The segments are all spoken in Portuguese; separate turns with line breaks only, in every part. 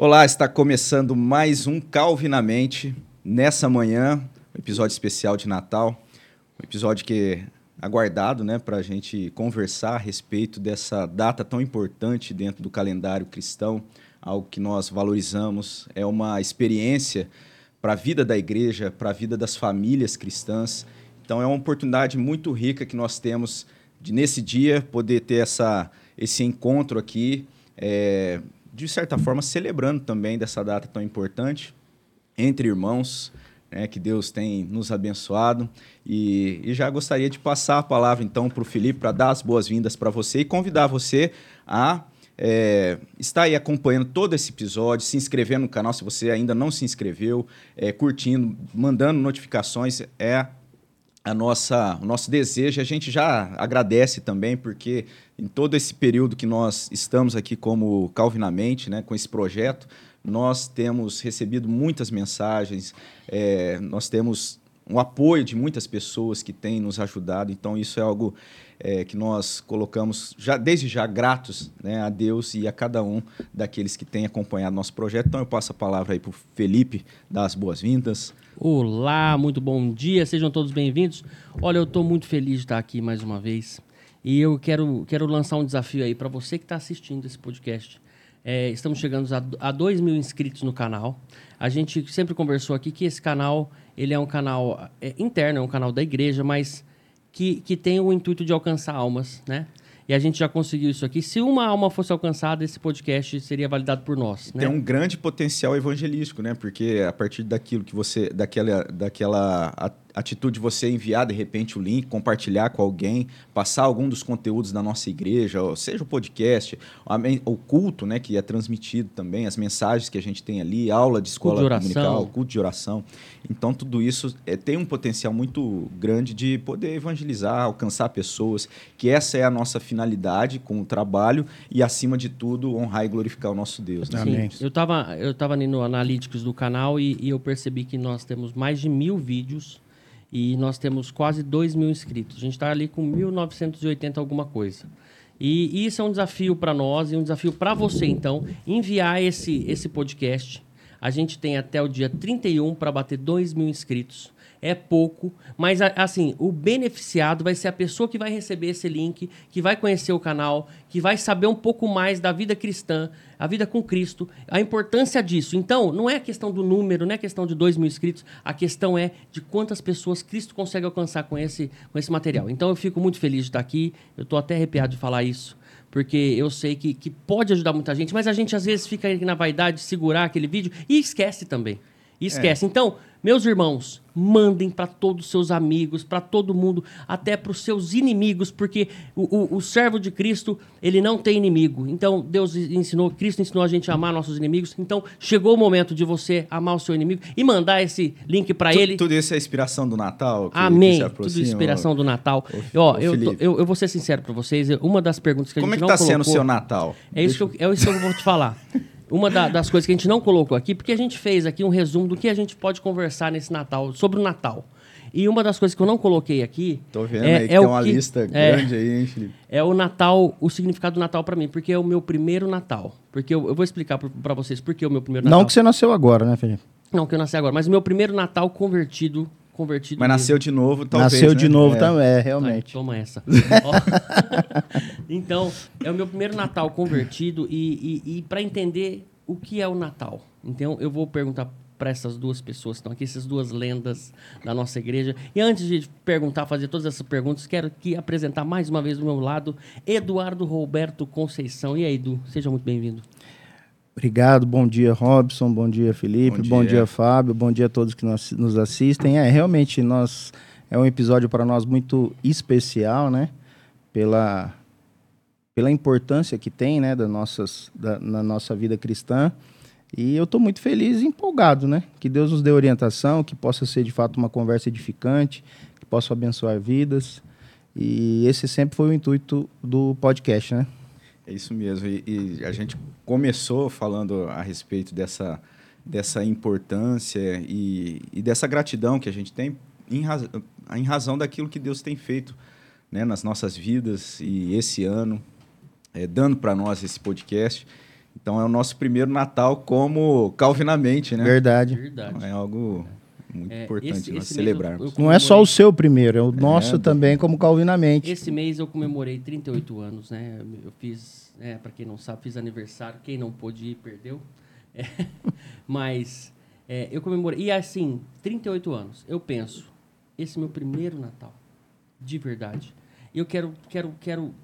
Olá, está começando mais um Calvinamente nessa manhã, um episódio especial de Natal, um episódio que é aguardado, né, para a gente conversar a respeito dessa data tão importante dentro do calendário cristão, algo que nós valorizamos, é uma experiência para a vida da igreja, para a vida das famílias cristãs. Então é uma oportunidade muito rica que nós temos de nesse dia poder ter essa, esse encontro aqui. É, de certa forma, celebrando também dessa data tão importante entre irmãos, né, que Deus tem nos abençoado. E, e já gostaria de passar a palavra, então, para o Felipe, para dar as boas-vindas para você e convidar você a é, estar aí acompanhando todo esse episódio, se inscrever no canal se você ainda não se inscreveu, é, curtindo, mandando notificações. É a nossa, o nosso desejo. A gente já agradece também, porque em todo esse período que nós estamos aqui como Calvinamente, né, com esse projeto, nós temos recebido muitas mensagens, é, nós temos um apoio de muitas pessoas que têm nos ajudado. Então, isso é algo é, que nós colocamos já desde já gratos né, a Deus e a cada um daqueles que têm acompanhado nosso projeto. Então, eu passo a palavra aí para o Felipe, dar as boas-vindas.
Olá, muito bom dia, sejam todos bem-vindos. Olha, eu estou muito feliz de estar aqui mais uma vez e eu quero, quero lançar um desafio aí para você que está assistindo esse podcast. É, estamos chegando a, a 2 mil inscritos no canal. A gente sempre conversou aqui que esse canal ele é um canal é, interno, é um canal da igreja, mas que, que tem o intuito de alcançar almas, né? E a gente já conseguiu isso aqui. Se uma alma fosse alcançada, esse podcast seria validado por nós.
Né? Tem um grande potencial evangelístico, né? Porque a partir daquilo que você. daquela, daquela atitude de você enviar de repente o link, compartilhar com alguém, passar algum dos conteúdos da nossa igreja, seja o podcast, o culto, né, que é transmitido também, as mensagens que a gente tem ali, aula de escola culto de dominical, culto de oração. Então tudo isso é, tem um potencial muito grande de poder evangelizar, alcançar pessoas, que essa é a nossa finalidade com o trabalho e acima de tudo honrar e glorificar o nosso Deus.
Né? Sim, eu estava eu tava ali no Analytics do canal e, e eu percebi que nós temos mais de mil vídeos e nós temos quase 2 mil inscritos. A gente está ali com 1.980 alguma coisa. E, isso é um desafio para nós e um desafio para você, então, enviar esse, esse podcast. A gente tem até o dia 31 para bater 2 mil inscritos é pouco, mas assim, o beneficiado vai ser a pessoa que vai receber esse link, que vai conhecer o canal, que vai saber um pouco mais da vida cristã, a vida com Cristo, a importância disso. Então, não é questão do número, não é questão de dois mil inscritos, a questão é de quantas pessoas Cristo consegue alcançar com esse, com esse material. Então, eu fico muito feliz de estar aqui, eu estou até arrepiado de falar isso porque eu sei que, que pode ajudar muita gente, mas a gente às vezes fica na vaidade de segurar aquele vídeo e esquece também. E esquece. É. Então, meus irmãos, mandem para todos os seus amigos, para todo mundo, até para os seus inimigos, porque o, o, o, servo de Cristo, ele não tem inimigo. Então, Deus ensinou, Cristo ensinou a gente a amar nossos inimigos. Então, chegou o momento de você amar o seu inimigo e mandar esse link para ele.
Tudo isso é inspiração do Natal?
Que, Amém. Que tudo inspiração do Natal. Ó, eu, eu, eu, vou ser sincero para vocês, uma das perguntas que a
Como
gente
é
que está
sendo o seu Natal?
É isso, eu, é isso que eu vou te falar. uma da, das coisas que a gente não colocou aqui, porque a gente fez aqui um resumo do que a gente pode conversar nesse Natal, sobre o Natal. E uma das coisas que eu não coloquei aqui.
Tô vendo é, aí que é tem uma que, lista é, grande aí, hein, Felipe?
É o Natal, o significado do Natal para mim, porque é o meu primeiro Natal. Porque eu, eu vou explicar para vocês por que é o meu primeiro Natal.
Não que você nasceu agora, né, Felipe?
Não que eu nasci agora, mas o meu primeiro Natal convertido convertido.
Mas nasceu de novo, talvez.
Nasceu
né?
de novo é. também, é, realmente.
toma essa. então, é o meu primeiro Natal convertido e, e, e para entender o que é o Natal. Então eu vou perguntar para essas duas pessoas que estão aqui, essas duas lendas da nossa igreja. E antes de perguntar, fazer todas essas perguntas, quero aqui apresentar mais uma vez do meu lado Eduardo Roberto Conceição. E aí, Edu, seja muito bem-vindo.
Obrigado, bom dia Robson, bom dia Felipe, bom dia, bom dia Fábio, bom dia a todos que nos, nos assistem. É, realmente, nós é um episódio para nós muito especial, né? Pela pela importância que tem, né, da nossas, da, na nossa vida cristã. E eu estou muito feliz e empolgado, né? Que Deus nos dê orientação, que possa ser de fato uma conversa edificante, que possa abençoar vidas. E esse sempre foi o intuito do podcast, né?
É isso mesmo. E, e a gente começou falando a respeito dessa, dessa importância e, e dessa gratidão que a gente tem em, raz, em razão daquilo que Deus tem feito né, nas nossas vidas e esse ano é, dando para nós esse podcast. Então é o nosso primeiro Natal como Calvinamente, né?
Verdade.
Verdade.
É algo muito
É,
importante
esse-
nós
esse
celebrarmos.
eu- eu
Não é só o
comemorei-
seu primeiro, é o nosso
do-
também como Calvinamente.
Esse mês eu comemorei 38 anos, né? Eu fiz, é, para quem não sabe, fiz aniversário. Quem não pôde ir, perdeu. É, mas é, eu comemorei. E assim, 38 anos, eu penso, esse é meu primeiro Natal. De verdade. Eu quero quero quero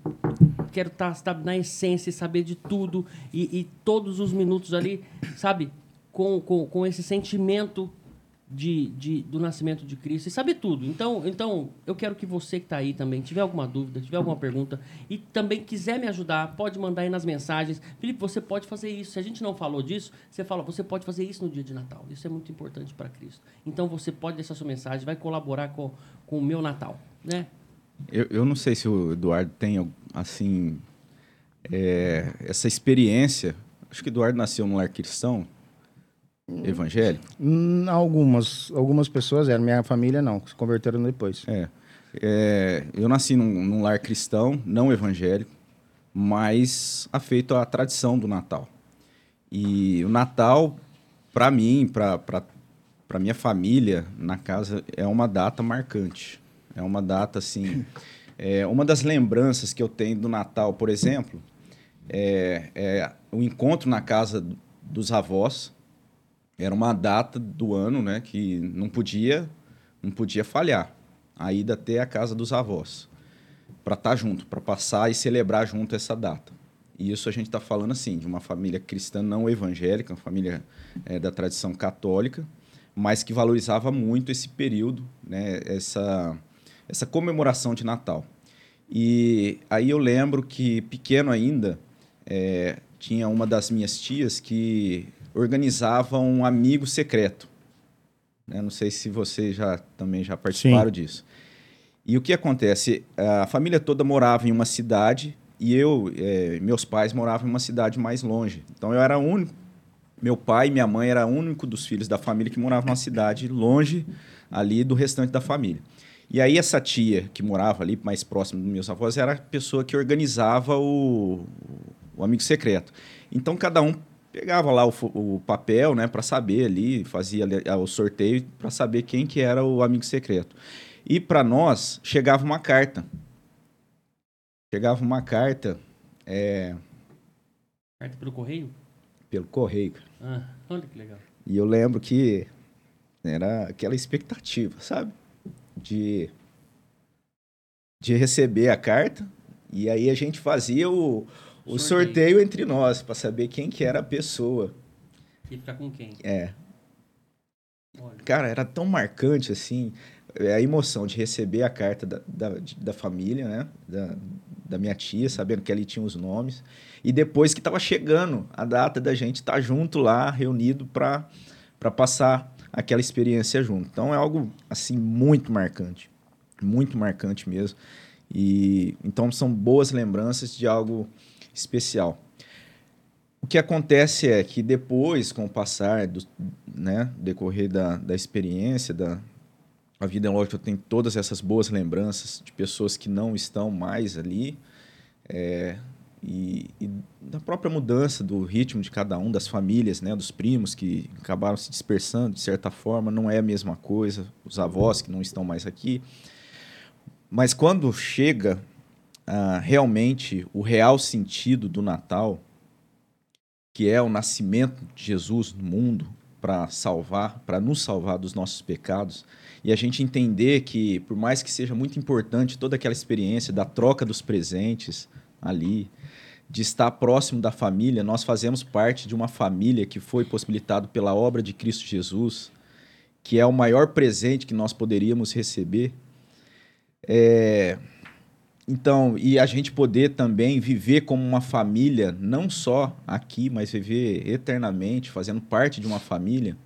quero estar na essência e saber de tudo e, e todos os minutos ali, sabe? Com, com, com esse sentimento de, de, do nascimento de Cristo e saber tudo. Então, então eu quero que você que está aí também, tiver alguma dúvida, tiver alguma pergunta e também quiser me ajudar, pode mandar aí nas mensagens. Felipe, você pode fazer isso. Se a gente não falou disso, você fala, você pode fazer isso no dia de Natal. Isso é muito importante para Cristo. Então você pode deixar sua mensagem, vai colaborar com, com o meu Natal, né?
Eu, eu não sei se o Eduardo tem, assim, é, essa experiência. Acho que Eduardo nasceu num lar cristão, evangélico.
Hum, algumas, algumas pessoas eram, minha família não, se converteram depois.
É. É, eu nasci num, num lar cristão, não evangélico, mas afeito à tradição do Natal. E o Natal, para mim, para minha família, na casa, é uma data marcante. É uma data, assim... É, uma das lembranças que eu tenho do Natal, por exemplo, é, é o encontro na casa dos avós. Era uma data do ano né, que não podia, não podia falhar a ida até a casa dos avós para estar junto, para passar e celebrar junto essa data. E isso a gente está falando assim de uma família cristã não evangélica, uma família é, da tradição católica, mas que valorizava muito esse período, né, essa essa comemoração de Natal. E aí eu lembro que pequeno ainda é, tinha uma das minhas tias que organizava um amigo secreto. Né? Não sei se vocês já também já participaram
Sim.
disso. E o que acontece? A família toda morava em uma cidade e eu, eh, meus pais moravam em uma cidade mais longe. Então eu era o único. Meu pai e minha mãe era o único dos filhos da família que morava numa cidade longe ali do restante da família. E aí essa tia que morava ali mais próximo dos meus avós era a pessoa que organizava o, o amigo secreto. Então cada um pegava lá o, o papel, né, para saber ali, fazia ah, o sorteio para saber quem que era o amigo secreto. E para nós chegava uma carta. Chegava uma carta é,
Carta pelo correio?
pelo correio.
Ah, olha que legal.
E eu lembro que era aquela expectativa, sabe? De, de receber a carta. E aí a gente fazia o, o
Sorteio.
sorteio entre nós para saber quem que era a pessoa.
E ficar com quem?
É,
Olha.
Cara, era tão marcante assim, é, a emoção de receber a carta da, da, da família, né? Da, da minha tia, sabendo que ali tinha os nomes. E depois que estava chegando a data da gente estar junto lá, reunido para passar aquela experiência junto. Então é algo assim muito marcante, muito marcante mesmo. E então são boas lembranças de algo especial. O que acontece é que depois, com o passar do né, decorrer da, da experiência, da a vida, lógico, tenho todas essas boas lembranças de pessoas que não estão mais ali, é, e, e da própria mudança do ritmo de cada um, das famílias, né, dos primos que acabaram se dispersando de certa forma, não é a mesma coisa, os avós que não estão mais aqui. Mas quando chega ah, realmente o real sentido do Natal, que é o nascimento de Jesus no mundo para salvar, para nos salvar dos nossos pecados, e a gente entender que, por mais que seja muito importante toda aquela experiência da troca dos presentes ali, de estar próximo da família, nós fazemos parte de uma família que foi possibilitado pela obra de Cristo Jesus, que é o maior presente que nós poderíamos receber. É, então, e a gente poder também viver como uma família, não só aqui, mas viver eternamente, fazendo parte de uma família,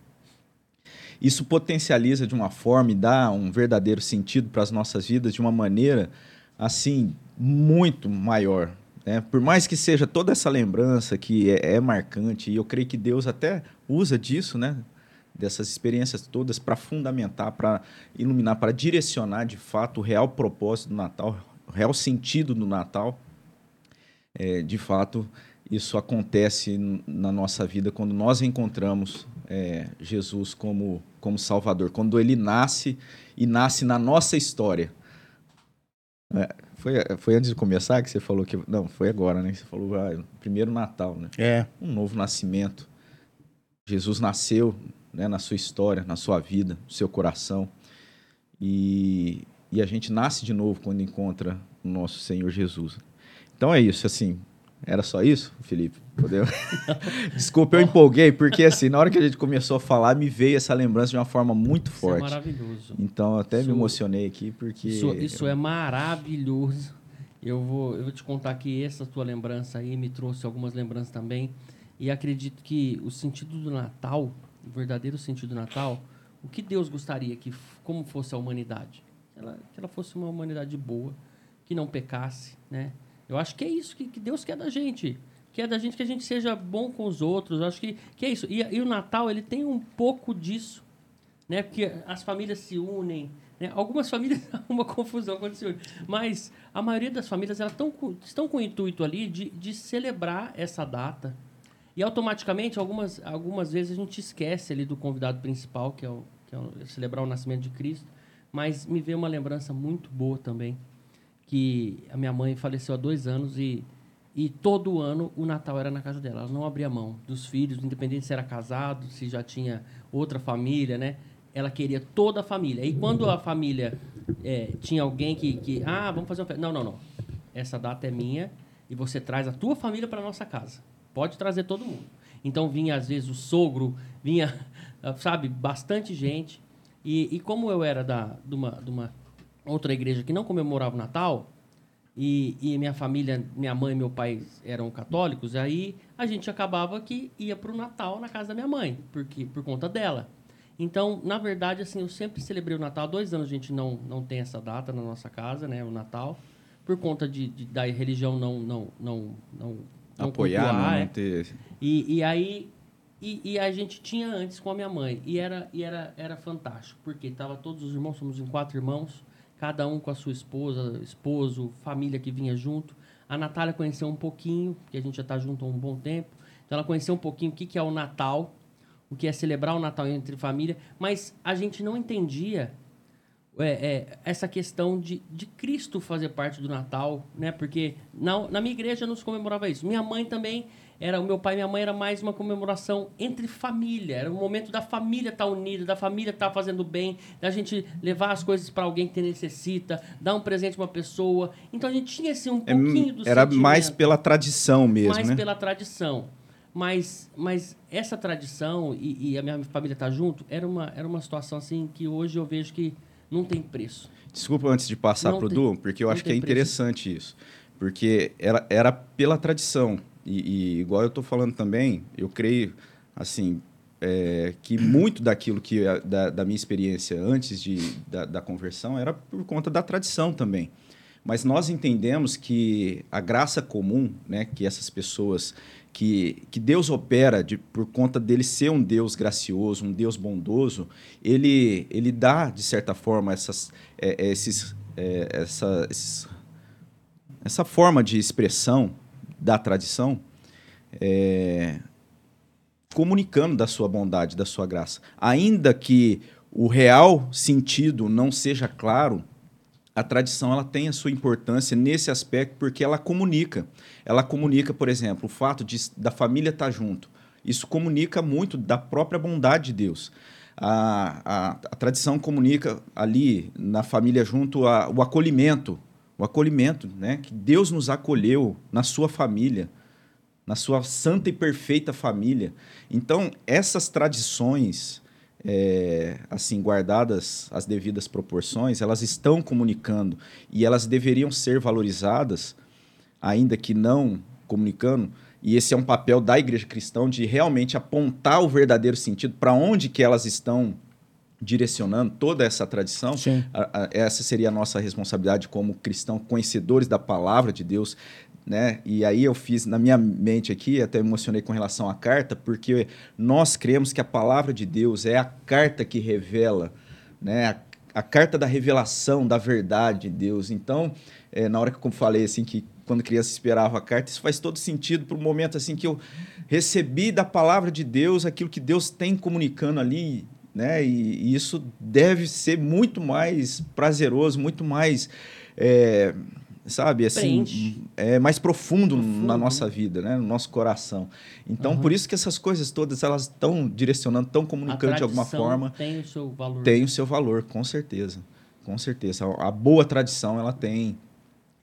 isso potencializa de uma forma e dá um verdadeiro sentido para as nossas vidas de uma maneira, assim, muito maior. Né? Por mais que seja toda essa lembrança que é, é marcante, e eu creio que Deus até usa disso, né? dessas experiências todas para fundamentar, para iluminar, para direcionar de fato o real propósito do Natal, real sentido do Natal. É, de fato, isso acontece na nossa vida quando nós encontramos é, Jesus como, como Salvador, quando ele nasce e nasce na nossa história. É, foi, foi antes de começar que você falou que. Não, foi agora, né? Você falou, ah, primeiro Natal, né?
É.
Um novo nascimento. Jesus nasceu né, na sua história, na sua vida, no seu coração. E, e a gente nasce de novo quando encontra o nosso Senhor Jesus. Então é isso, assim, era só isso, Felipe? Podeu? Desculpa, eu empolguei, porque assim, na hora que a gente começou a falar, me veio essa lembrança de uma forma muito isso é forte.
é maravilhoso.
Então, até isso, me emocionei aqui, porque...
Isso, isso é maravilhoso. Eu vou, eu vou te contar que essa tua lembrança aí me trouxe algumas lembranças também. E acredito que o sentido do Natal, o verdadeiro sentido do Natal, o que Deus gostaria que, como fosse a humanidade? Ela, que ela fosse uma humanidade boa, que não pecasse, né? Eu acho que é isso que, que Deus quer da gente. Quer da gente que a gente seja bom com os outros. Eu acho que, que é isso. E, e, o Natal, ele tem um pouco disso. Né? Porque as famílias se unem. Né? Algumas famílias uma confusão unem. Mas a maioria das famílias elas tão, estão com o intuito ali de, de celebrar essa data. E automaticamente, algumas, algumas vezes, a gente esquece ali do convidado principal, que é, o, que é celebrar o nascimento de Cristo. Mas me veio uma lembrança muito boa também que a minha mãe faleceu há dois anos e, e todo ano o Natal era na casa dela. Ela não abria mão dos filhos, independente se era casado, se já tinha outra família, né? Ela queria toda a família. E quando a família é, tinha alguém que, que, ah, vamos fazer uma festa. Não, não, não. Essa data é minha e você traz a tua família para nossa casa. Pode trazer todo mundo. Então vinha às vezes o sogro, vinha, sabe, bastante gente. E, e como eu era da, de, uma, de uma outra igreja que não comemorava o Natal, e, e, minha família, minha mãe e meu pai eram católicos, aí a gente acabava que ia para o Natal na casa da minha mãe, porque por conta dela. Então, na verdade, assim, eu sempre celebrei o Natal. Há dois anos a gente não, não tem essa data na nossa casa, né, o Natal, por conta de, de da religião não não não não,
não apoiar, cultuar, não,
é. ter. E, e aí e, e, a gente tinha antes com a minha mãe e era e era era fantástico porque tava todos os irmãos, somos em quatro irmãos cada um com a sua esposa, esposo, família que vinha junto. A Natália conheceu um pouquinho, porque a gente já está junto há um bom tempo. Então ela conheceu um pouquinho o que, que é o Natal, o que é celebrar o Natal entre família, mas a gente não entendia é, é, essa questão de, de Cristo fazer parte do Natal, né? Porque na, na minha igreja não se comemorava isso. Minha mãe também era o meu pai e minha mãe era mais uma comemoração entre família, era o momento da família estar tá unida, da família estar tá fazendo bem, da gente levar as coisas para alguém que necessita, dar um presente para uma pessoa. Então a gente tinha assim um é, pouquinho do
Era mais pela tradição mesmo,
mais
né?
pela tradição. Mas, mas essa tradição e, e a minha família estar tá junto era uma, era uma situação assim que hoje eu vejo que não tem preço.
Desculpa antes de passar para o Du, porque eu acho que é interessante preço. isso. Porque era, era pela tradição. E, e igual eu estou falando também, eu creio, assim, é, que muito daquilo que da, da minha experiência antes de, da, da, conversão era por conta da tradição também. Mas nós entendemos que a graça comum, né, que essas pessoas que, que Deus opera de, por conta dele ser um Deus gracioso, um Deus bondoso, ele, ele dá, de certa forma, essas, é, é esses, é, essa, esses, essa forma de expressão da tradição, é, comunicando da sua bondade, da sua graça. Ainda que o real sentido não seja claro, a tradição ela tem a sua importância nesse aspecto porque ela comunica. Ela comunica, por exemplo, o fato de, da família estar junto. Isso comunica muito da própria bondade de Deus. A, a, a tradição comunica ali na família junto a, o acolhimento, o acolhimento, né? Que Deus nos acolheu na sua família, na sua santa e perfeita família. Então, essas tradições, é, assim, guardadas as devidas proporções, elas estão comunicando e elas deveriam ser valorizadas, ainda que não comunicando, e esse é um papel da igreja cristã de realmente apontar o verdadeiro sentido para onde que elas estão direcionando toda essa tradição, a, a, essa seria a nossa responsabilidade como cristãos conhecedores da palavra de Deus, né? E aí eu fiz na minha mente aqui, até emocionei com relação à carta, porque nós cremos que a palavra de Deus é a carta que revela, né? A, a carta da revelação da verdade de Deus. Então, é, na hora que eu falei assim que quando criança esperava a carta. Isso faz todo sentido para o momento assim que eu recebi da palavra de Deus aquilo que Deus tem comunicando ali, né? E, e isso deve ser muito mais prazeroso, muito mais é, sabe, assim, é mais profundo, profundo, na nossa né? vida, né, no nosso coração. Então, uhum. por isso que essas coisas todas elas estão direcionando, estão comunicando de alguma forma.
Tem o seu valor.
Tem o seu valor, com certeza, com certeza. A, a boa tradição ela tem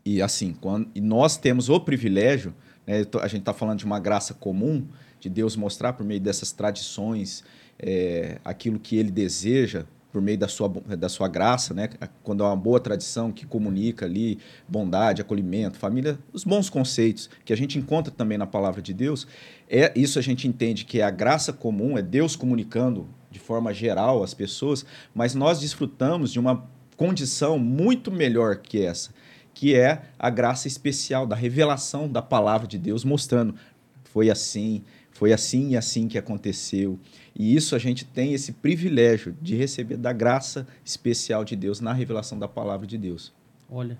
e assim, quando e nós temos o privilégio, né, a gente está falando de uma graça comum de Deus mostrar por meio dessas tradições é, aquilo que Ele deseja por meio da sua, da sua graça, né? quando é uma boa tradição que comunica ali bondade, acolhimento, família, os bons conceitos que a gente encontra também na palavra de Deus, é isso a gente entende que é a graça comum, é Deus comunicando de forma geral às pessoas, mas nós desfrutamos de uma condição muito melhor que essa, que é a graça especial da revelação da palavra de Deus mostrando foi assim, foi assim e assim que aconteceu. E isso a gente tem esse privilégio de receber da graça especial de Deus na revelação da palavra de Deus.
Olha.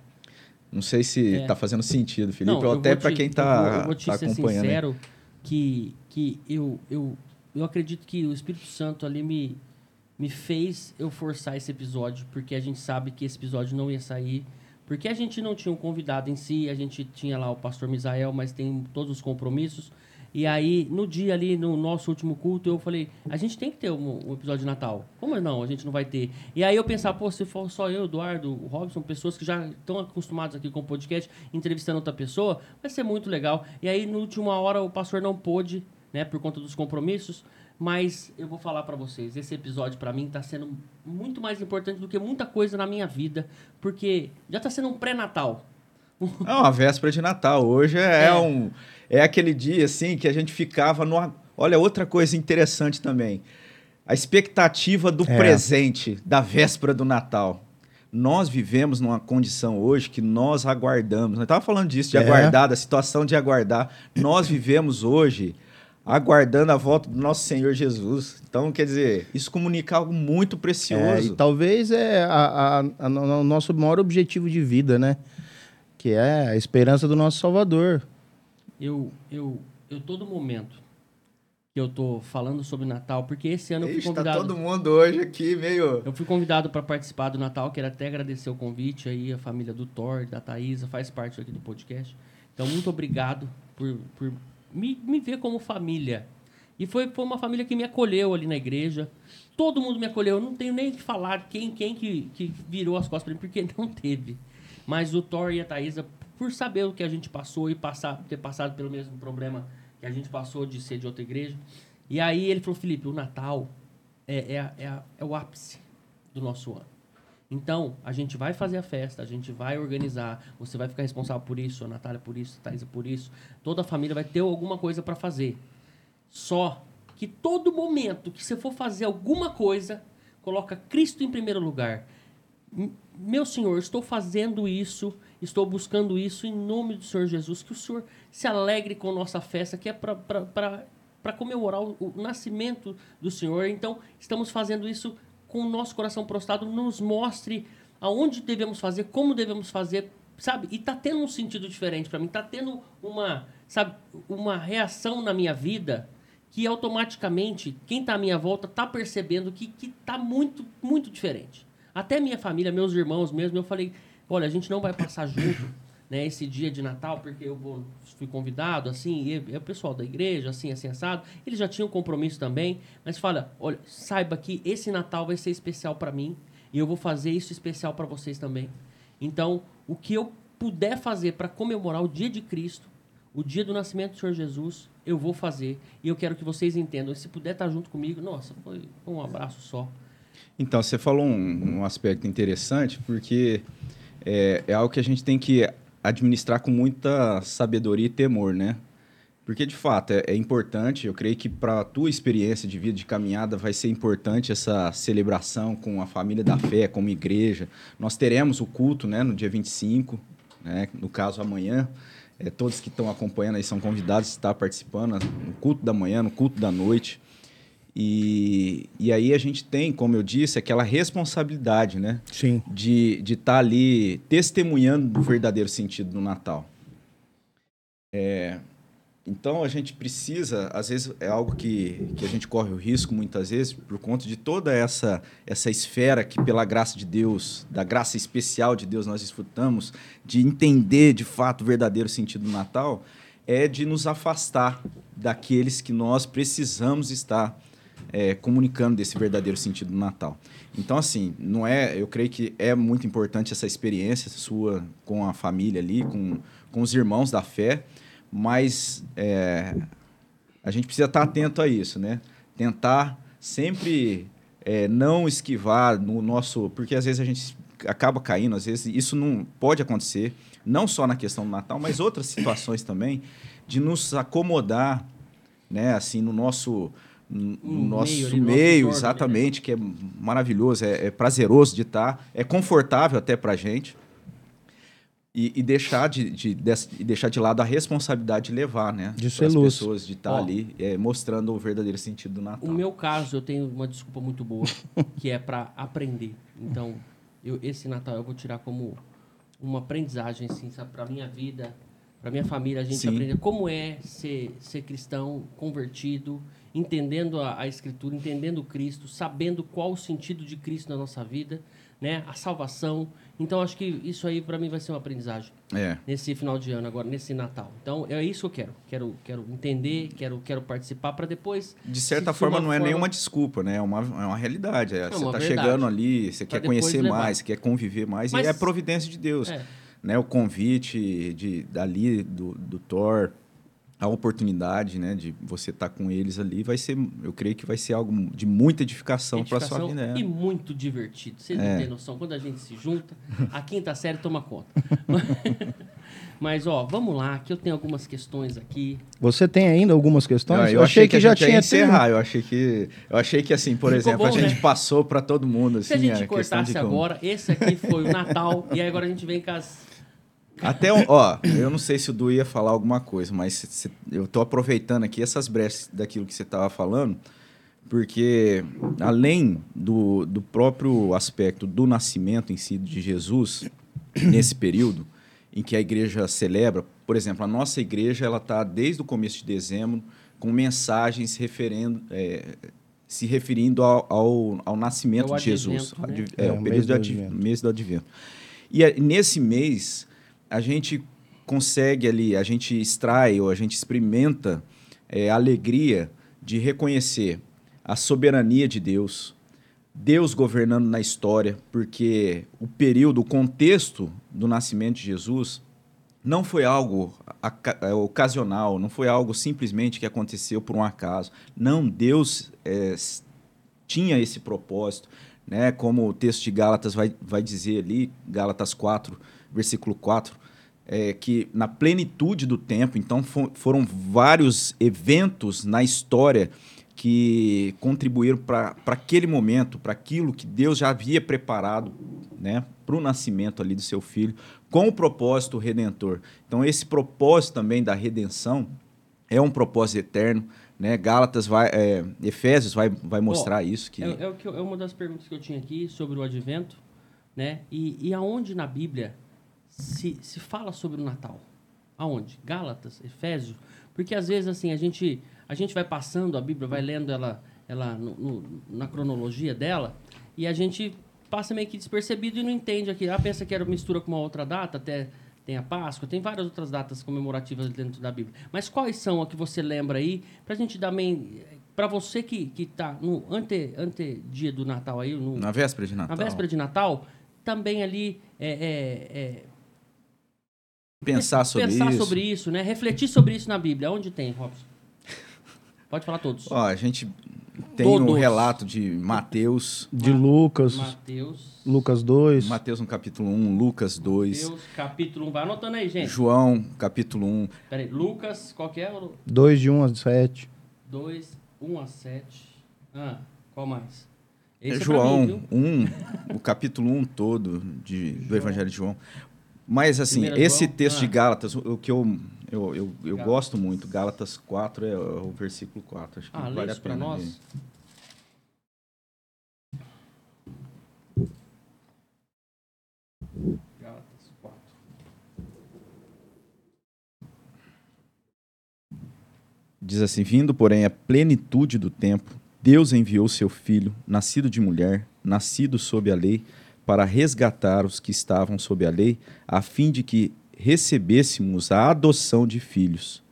Não sei se está é. Tá fazendo sentido, Felipe, Não, ou até para quem está
acompanhando. Eu vou te tá ser sincero que, que eu, eu, eu acredito que o Espírito Santo ali me, me fez eu forçar esse episódio, porque a gente sabe que esse episódio não ia sair. Porque a gente não tinha um convidado em si, a gente tinha lá o pastor Misael, mas tem todos os compromissos. E aí, no dia ali, no nosso último culto, eu falei, a gente tem que ter um, um, episódio de Natal. Como não? A gente não vai ter. E aí eu pensava, pô, se for só eu, Eduardo, o Robson, pessoas que já estão acostumados aqui com o podcast, entrevistando outra pessoa, vai ser muito legal. E aí, na última hora, o pastor não pôde, né, por conta dos compromissos. Mas eu vou falar para vocês, esse episódio para mim está sendo muito mais importante do que muita coisa na minha vida, porque já está sendo um pré-natal.
É uma véspera de Natal. Hoje é, é, um é aquele dia assim que a gente ficava no Olha outra coisa interessante também. A expectativa do é. presente da véspera do Natal. Nós vivemos numa condição hoje que nós aguardamos. Nós estava falando disso, de é. aguardar, da situação de aguardar. Nós vivemos hoje aguardando a volta do nosso Senhor Jesus. Então, quer dizer, isso comunica algo muito precioso. É,
e talvez é a, a, a, o nosso maior objetivo de vida, né? Que é a esperança do nosso Salvador
eu, eu, eu todo momento que eu tô falando sobre Natal, porque esse ano eu fui tá convidado.
Tá todo mundo hoje aqui meio.
Eu fui convidado para participar do Natal, quero até agradecer o convite aí, a família do Thor, da Thaisa, faz parte aqui do podcast. Então, muito obrigado por, por me, me ver como família. E foi, foi uma família que me acolheu ali na igreja. Todo mundo me acolheu. Eu não tenho nem que falar quem, quem que, que virou as costas para mim, porque não teve. Mas o Thor e a Thaisa por saber o que a gente passou e passar, ter passado pelo mesmo problema que a gente passou de ser de outra igreja. E aí ele falou, Felipe, o Natal é, é, é, é o ápice do nosso ano. Então, a gente vai fazer a festa, a gente vai organizar, você vai ficar responsável por isso, a Natália por isso, a Thaisa por isso. Toda a família vai ter alguma coisa para fazer. Só que todo momento que você for fazer alguma coisa, coloca Cristo em primeiro lugar. Meu Senhor, estou fazendo isso Estou buscando isso em nome do Senhor Jesus. Que o Senhor se alegre com nossa festa, que é para comemorar o, o, nascimento do Senhor. Então, estamos fazendo isso com o nosso coração prostrado. Nos mostre aonde devemos fazer, como devemos fazer, sabe? E está tendo um sentido diferente para mim. Está tendo uma, sabe, uma reação na minha vida que automaticamente quem está à minha volta está percebendo que está muito, muito diferente. Até minha família, meus irmãos mesmo, eu falei, olha, a gente não vai passar junto né, esse dia de Natal, porque eu vou, fui convidado, assim, e é o pessoal da igreja, assim, assim, assado. Eles já tinham compromisso também, mas fala, olha, saiba que esse Natal vai ser especial para mim e eu vou fazer isso especial para vocês também. Então, o que eu puder fazer para comemorar o dia de Cristo, o dia do nascimento do Senhor Jesus, eu vou fazer. E eu quero que vocês entendam. E se puder estar junto comigo, nossa, foi um abraço só.
Então, você falou um, um aspecto interessante, porque é, é algo que a gente tem que administrar com muita sabedoria e temor, né? Porque, de fato, é, é importante, eu creio que para a tua experiência de vida, de caminhada, vai ser importante essa celebração com a família da fé, como igreja. Nós teremos o culto né, no dia 25, né, no caso amanhã. É, todos que estão acompanhando aí são convidados a estar participando no culto da manhã, no culto da noite. E, e aí a gente tem, como eu disse, aquela responsabilidade, né?
Sim.
De estar de tá ali testemunhando o verdadeiro sentido do Natal. É, então a gente precisa, às vezes é algo que, que a gente corre o risco muitas vezes por conta de toda essa essa esfera que pela graça de Deus, da graça especial de Deus nós desfrutamos de entender de fato o verdadeiro sentido do Natal, é de nos afastar daqueles que nós precisamos estar é, comunicando desse verdadeiro sentido do Natal. Então, assim, não é. Eu creio que é muito importante essa experiência sua com a família ali, com, com os irmãos da fé, mas é, a gente precisa estar atento a isso, né? Tentar sempre é, não esquivar no nosso. Porque às vezes a gente acaba caindo, às vezes isso não pode acontecer, não só na questão do Natal, mas outras situações também, de nos acomodar, né, assim, no nosso no um nosso meio, meio nosso exatamente, que é maravilhoso, é, é, prazeroso de estar, é confortável até para a gente. E, e, deixar de, de, de, deixar de lado a responsabilidade de levar, né?
De ser luz.
pessoas, de estar Ó, ali é, mostrando o verdadeiro sentido do Natal.
O meu caso, eu tenho uma desculpa muito boa, que é para aprender. Então, eu, esse Natal eu vou tirar como uma aprendizagem, assim, para minha vida, para minha família, a gente aprender como é ser, ser cristão, convertido entendendo a, a Escritura, entendendo Cristo, sabendo qual o sentido de Cristo na nossa vida, né? A salvação. Então, acho que isso aí, para mim, vai ser uma aprendizagem.
É.
Nesse final de ano, agora, nesse Natal. Então, é isso que eu quero. Quero, quero entender, quero, quero participar para depois...
De certa forma, não é forma... nenhuma desculpa, né? É uma, é uma realidade. É, é você está chegando ali, você pra quer conhecer levar. mais, você quer conviver mais, Mas... e é providência de Deus. É. Né? O convite de, dali, do, do Thor a oportunidade né, de você estar tá com eles ali vai ser, eu creio que vai ser algo de muita edificação, edificação para sua vida.
Né? E muito divertido. Vocês é. não têm noção, quando a gente se junta, a quinta série toma conta. Mas, ó, vamos lá, que eu tenho algumas questões aqui.
Você tem ainda algumas questões? Não,
eu, eu, achei, achei que, que já tinha encerrar. Eu achei que, eu achei que assim, por Ficou exemplo, bom, a gente né? passou para todo mundo. Assim, Se
a gente a cortasse agora, esse aqui foi o Natal e aí agora a gente vem com as
até, ó, eu não sei se o Du ia falar alguma coisa, mas eu tô aproveitando aqui essas brechas daquilo que você estava falando, porque além do, do próprio aspecto do nascimento em si de Jesus, nesse período em que a igreja celebra, por exemplo, a nossa igreja ela está desde o começo de dezembro com mensagens referendo, é, se referindo ao, ao, ao nascimento é de Jesus. Né? É, é, o período mês do, mês do advento. E é, nesse mês a gente consegue ali, a gente extrai ou a gente experimenta é, a alegria de reconhecer a soberania de Deus, Deus governando na história, porque o período, o contexto do nascimento de Jesus não foi algo é, ocasional, não foi algo simplesmente que aconteceu por um acaso. Não, Deus é, tinha esse propósito, né? como o texto de Gálatas vai, vai dizer ali, Gálatas 4, versículo 4, é, que na plenitude do tempo, então for, foram vários eventos na história que contribuíram para aquele momento, para aquilo que Deus já havia preparado né, para o nascimento ali do seu filho, com o propósito redentor. Então, esse propósito também da redenção é um propósito eterno. Né? Gálatas vai, é, Efésios vai, vai mostrar oh, isso. Que...
É, é, é, uma das perguntas que eu tinha aqui sobre o advento. Né? E, e aonde na Bíblia se, se fala sobre o Natal? Aonde? Gálatas, Efésios? Porque às vezes assim a gente a gente vai passando a Bíblia, vai lendo ela ela no, no, na cronologia dela e a gente passa meio que despercebido e não entende aqui. Ah, pensa que era mistura com uma outra data, até tem a Páscoa, tem várias outras datas comemorativas dentro da Bíblia. Mas quais são a que você lembra aí para a gente dar bem para você que que está no ante, ante dia do Natal aí, no,
na véspera de Natal,
na véspera de Natal, também ali é, é, é
Pensar sobre
Pensar
isso.
sobre isso, né? Refletir sobre isso na Bíblia. Onde tem, Robson? Pode falar todos.
Ó, a gente tem todos. um relato de Mateus.
De Lucas.
Mateus.
Lucas 2.
Mateus no capítulo 1, Lucas 2. Mateus,
capítulo 1. Vai anotando aí, gente.
João, capítulo 1.
Peraí, Lucas, qual que é?
2 de 1 a 7.
2, 1 a 7. Ah, qual mais?
Esse é, é João mim, 1, o capítulo 1 todo de, do Evangelho de João. Mas, assim, Primeira esse João? texto ah. de Gálatas, o, que eu, eu, eu, eu gosto muito, Gálatas 4 é o versículo 4. Acho que ah, vale a pena. Nós.
Gálatas 4.
diz assim: Vindo, porém, a plenitude do tempo, Deus enviou seu filho, nascido de mulher, nascido sob a lei, para resgatar os que estavam sob a lei, a fim de que recebêssemos a adoção de filhos.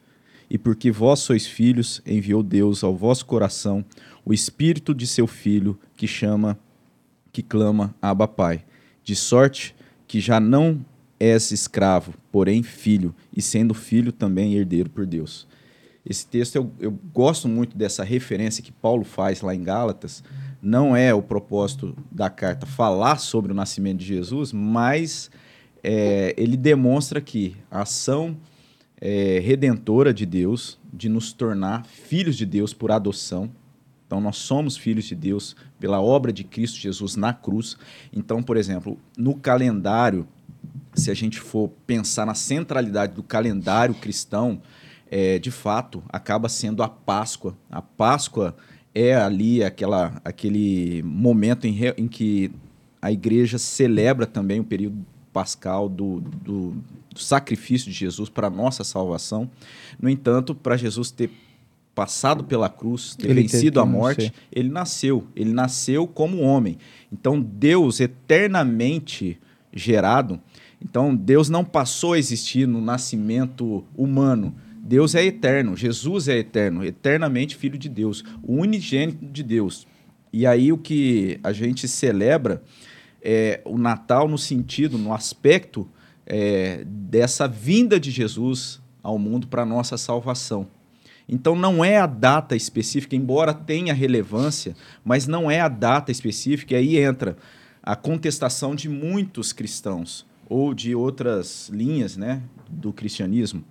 E porque vós sois filhos, enviou Deus ao vosso coração o espírito de seu filho, que chama, que clama, Abba Pai. De sorte que já não és escravo, porém filho, e sendo filho também herdeiro por Deus. Esse texto eu, eu gosto muito dessa referência que Paulo faz lá em Gálatas. Não é o propósito da carta falar sobre o nascimento de Jesus, mas é, ele demonstra que a ação é, redentora de Deus, de nos tornar filhos de Deus por adoção. Então, nós somos filhos de Deus pela obra de Cristo Jesus na cruz. Então, por exemplo, no calendário, se a gente for pensar na centralidade do calendário cristão, é, de fato, acaba sendo a Páscoa. A Páscoa é ali aquela, aquele momento em, em que a igreja celebra também o período pascal do, do, do sacrifício de Jesus para a nossa salvação. No entanto, para Jesus ter passado pela cruz, ter ele vencido a morte, nascer. ele nasceu. Ele nasceu como homem. Então, Deus eternamente gerado. Então, Deus não passou a existir no nascimento humano. Deus é eterno, Jesus é eterno, eternamente filho de Deus, o unigênito de Deus. E aí o que a gente celebra é o Natal no sentido, no aspecto é, dessa vinda de Jesus ao mundo para nossa salvação. Então não é a data específica, embora tenha relevância, mas não é a data específica, e aí entra a contestação de muitos cristãos ou de outras linhas né, do cristianismo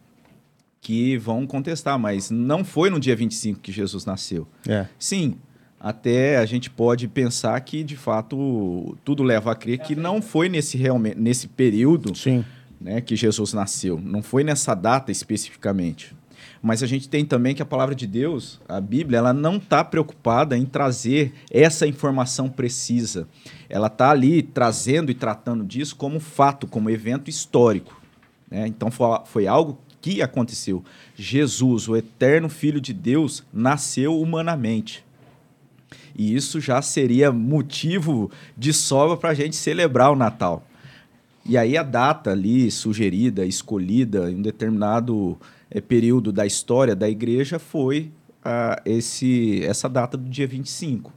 que vão contestar, mas não foi no dia 25 que Jesus nasceu.
É.
Sim, até a gente pode pensar que, de fato, tudo leva a crer que não foi nesse, realmente, nesse período
Sim.
Né, que Jesus nasceu. Não foi nessa data especificamente. Mas a gente tem também que a palavra de Deus, a Bíblia, ela não está preocupada em trazer essa informação precisa. Ela está ali trazendo e tratando disso como fato, como evento histórico. Né? Então foi, foi algo que aconteceu? Jesus, o eterno Filho de Deus, nasceu humanamente. E isso já seria motivo de sobra para a gente celebrar o Natal. E aí a data ali sugerida, escolhida em um determinado é, período da história da igreja foi uh, esse, essa data do dia 25.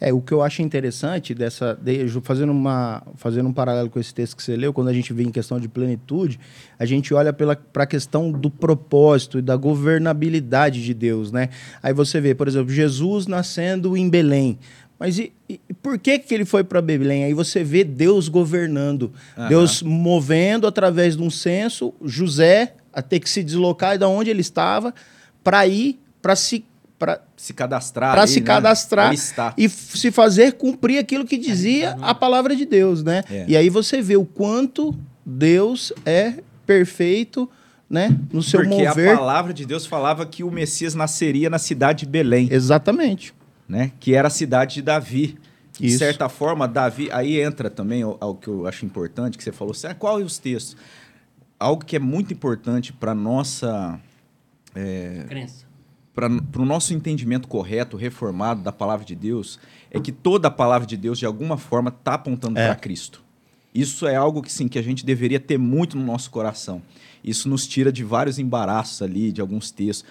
É, o que eu acho interessante dessa. De, fazendo, uma, fazendo um paralelo com esse texto que você leu, quando a gente vê em questão de plenitude, a gente olha para a questão do propósito e da governabilidade de Deus, né? Aí você vê, por exemplo, Jesus nascendo em Belém. Mas e, e por que, que ele foi para Belém? Aí você vê Deus governando, uhum. Deus movendo através de um censo, José a ter que se deslocar de onde ele estava para ir para se
para se cadastrar,
para se né? cadastrar e se fazer cumprir aquilo que dizia a palavra de Deus, né? É. E aí você vê o quanto Deus é perfeito, né, no seu
Porque
mover.
Porque a palavra de Deus falava que o Messias nasceria na cidade de Belém.
Exatamente.
Né? Que era a cidade de Davi. De certa forma, Davi. Aí entra também o que eu acho importante, que você falou assim: ah, qual é os textos? Algo que é muito importante para nossa. É,
Crença
para o nosso entendimento correto, reformado da palavra de Deus, é que toda a palavra de Deus, de alguma forma, está apontando é. para Cristo. Isso é algo que, sim, que a gente deveria ter muito no nosso coração. Isso nos tira de vários embaraços ali, de alguns textos.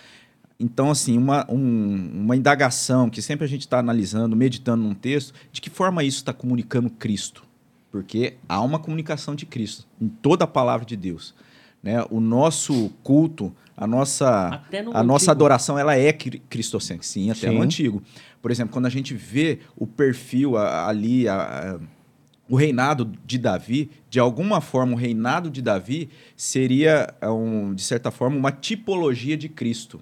Então, assim, uma, um, uma indagação que sempre a gente está analisando, meditando num texto, de que forma isso está comunicando Cristo? Porque há uma comunicação de Cristo em toda a palavra de Deus. Né? O nosso culto, a nossa, a nossa adoração ela é cristocêntrica, sim, até sim. no antigo. Por exemplo, quando a gente vê o perfil ali, a, a, o reinado de Davi, de alguma forma, o reinado de Davi seria, é um, de certa forma, uma tipologia de Cristo.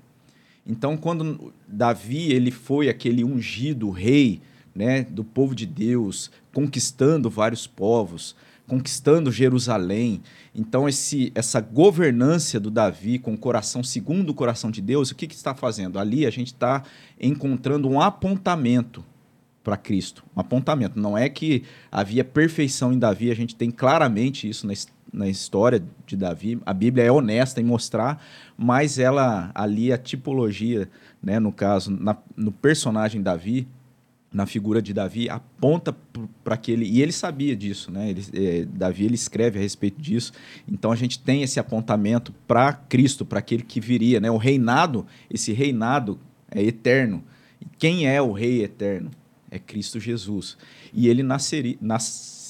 Então, quando Davi ele foi aquele ungido rei né, do povo de Deus, conquistando vários povos, conquistando Jerusalém. Então, esse, essa governância do Davi com o coração segundo o coração de Deus, o que, que está fazendo? Ali a gente está encontrando um apontamento para Cristo, um apontamento. Não é que havia perfeição em Davi, a gente tem claramente isso na, na história de Davi. A Bíblia é honesta em mostrar, mas ela ali a tipologia, né, no caso, na, no personagem Davi, na figura de Davi aponta para aquele e ele sabia disso, né? Ele, é, Davi ele escreve a respeito disso. Então a gente tem esse apontamento para Cristo, para aquele que viria, né? O reinado, esse reinado é eterno. Quem é o Rei eterno? É Cristo Jesus. E ele nasceria,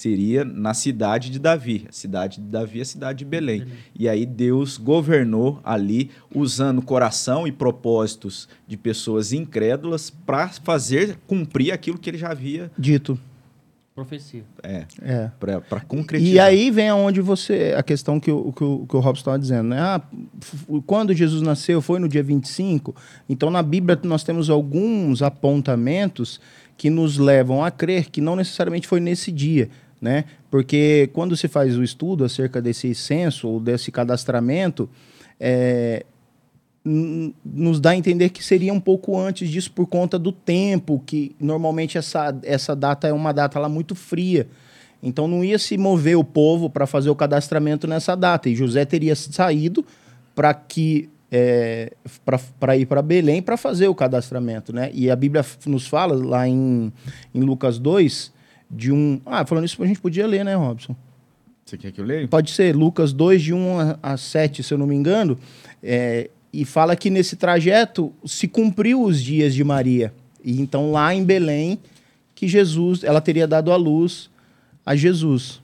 nasceria na cidade de Davi. A cidade de Davi é a cidade de Belém. Belém. E aí Deus governou ali, usando coração e propósitos de pessoas incrédulas para fazer cumprir aquilo que ele já havia
dito.
Profecia.
É.
é.
Para concretizar.
E aí vem aonde você. A questão que o, que o, que o Robson estava dizendo, né? Ah, quando Jesus nasceu, foi no dia 25. Então, na Bíblia, nós temos alguns apontamentos que nos levam a crer que não necessariamente foi nesse dia. Né? Porque quando se faz o estudo acerca desse censo ou desse cadastramento, é, nos dá a entender que seria um pouco antes disso por conta do tempo, que normalmente essa, essa data é uma data lá muito fria. Então não ia se mover o povo para fazer o cadastramento nessa data. E José teria saído para que é, para ir para Belém para fazer o cadastramento. Né? E a Bíblia nos fala lá em, em Lucas 2 de um. Ah, falando isso, a gente podia ler, né, Robson?
Você quer que eu leia?
Pode ser, Lucas 2, de 1 a 7, se eu não me engano. É, e fala que nesse trajeto se cumpriu os dias de Maria. E então lá em Belém que Jesus, ela teria dado a luz a Jesus.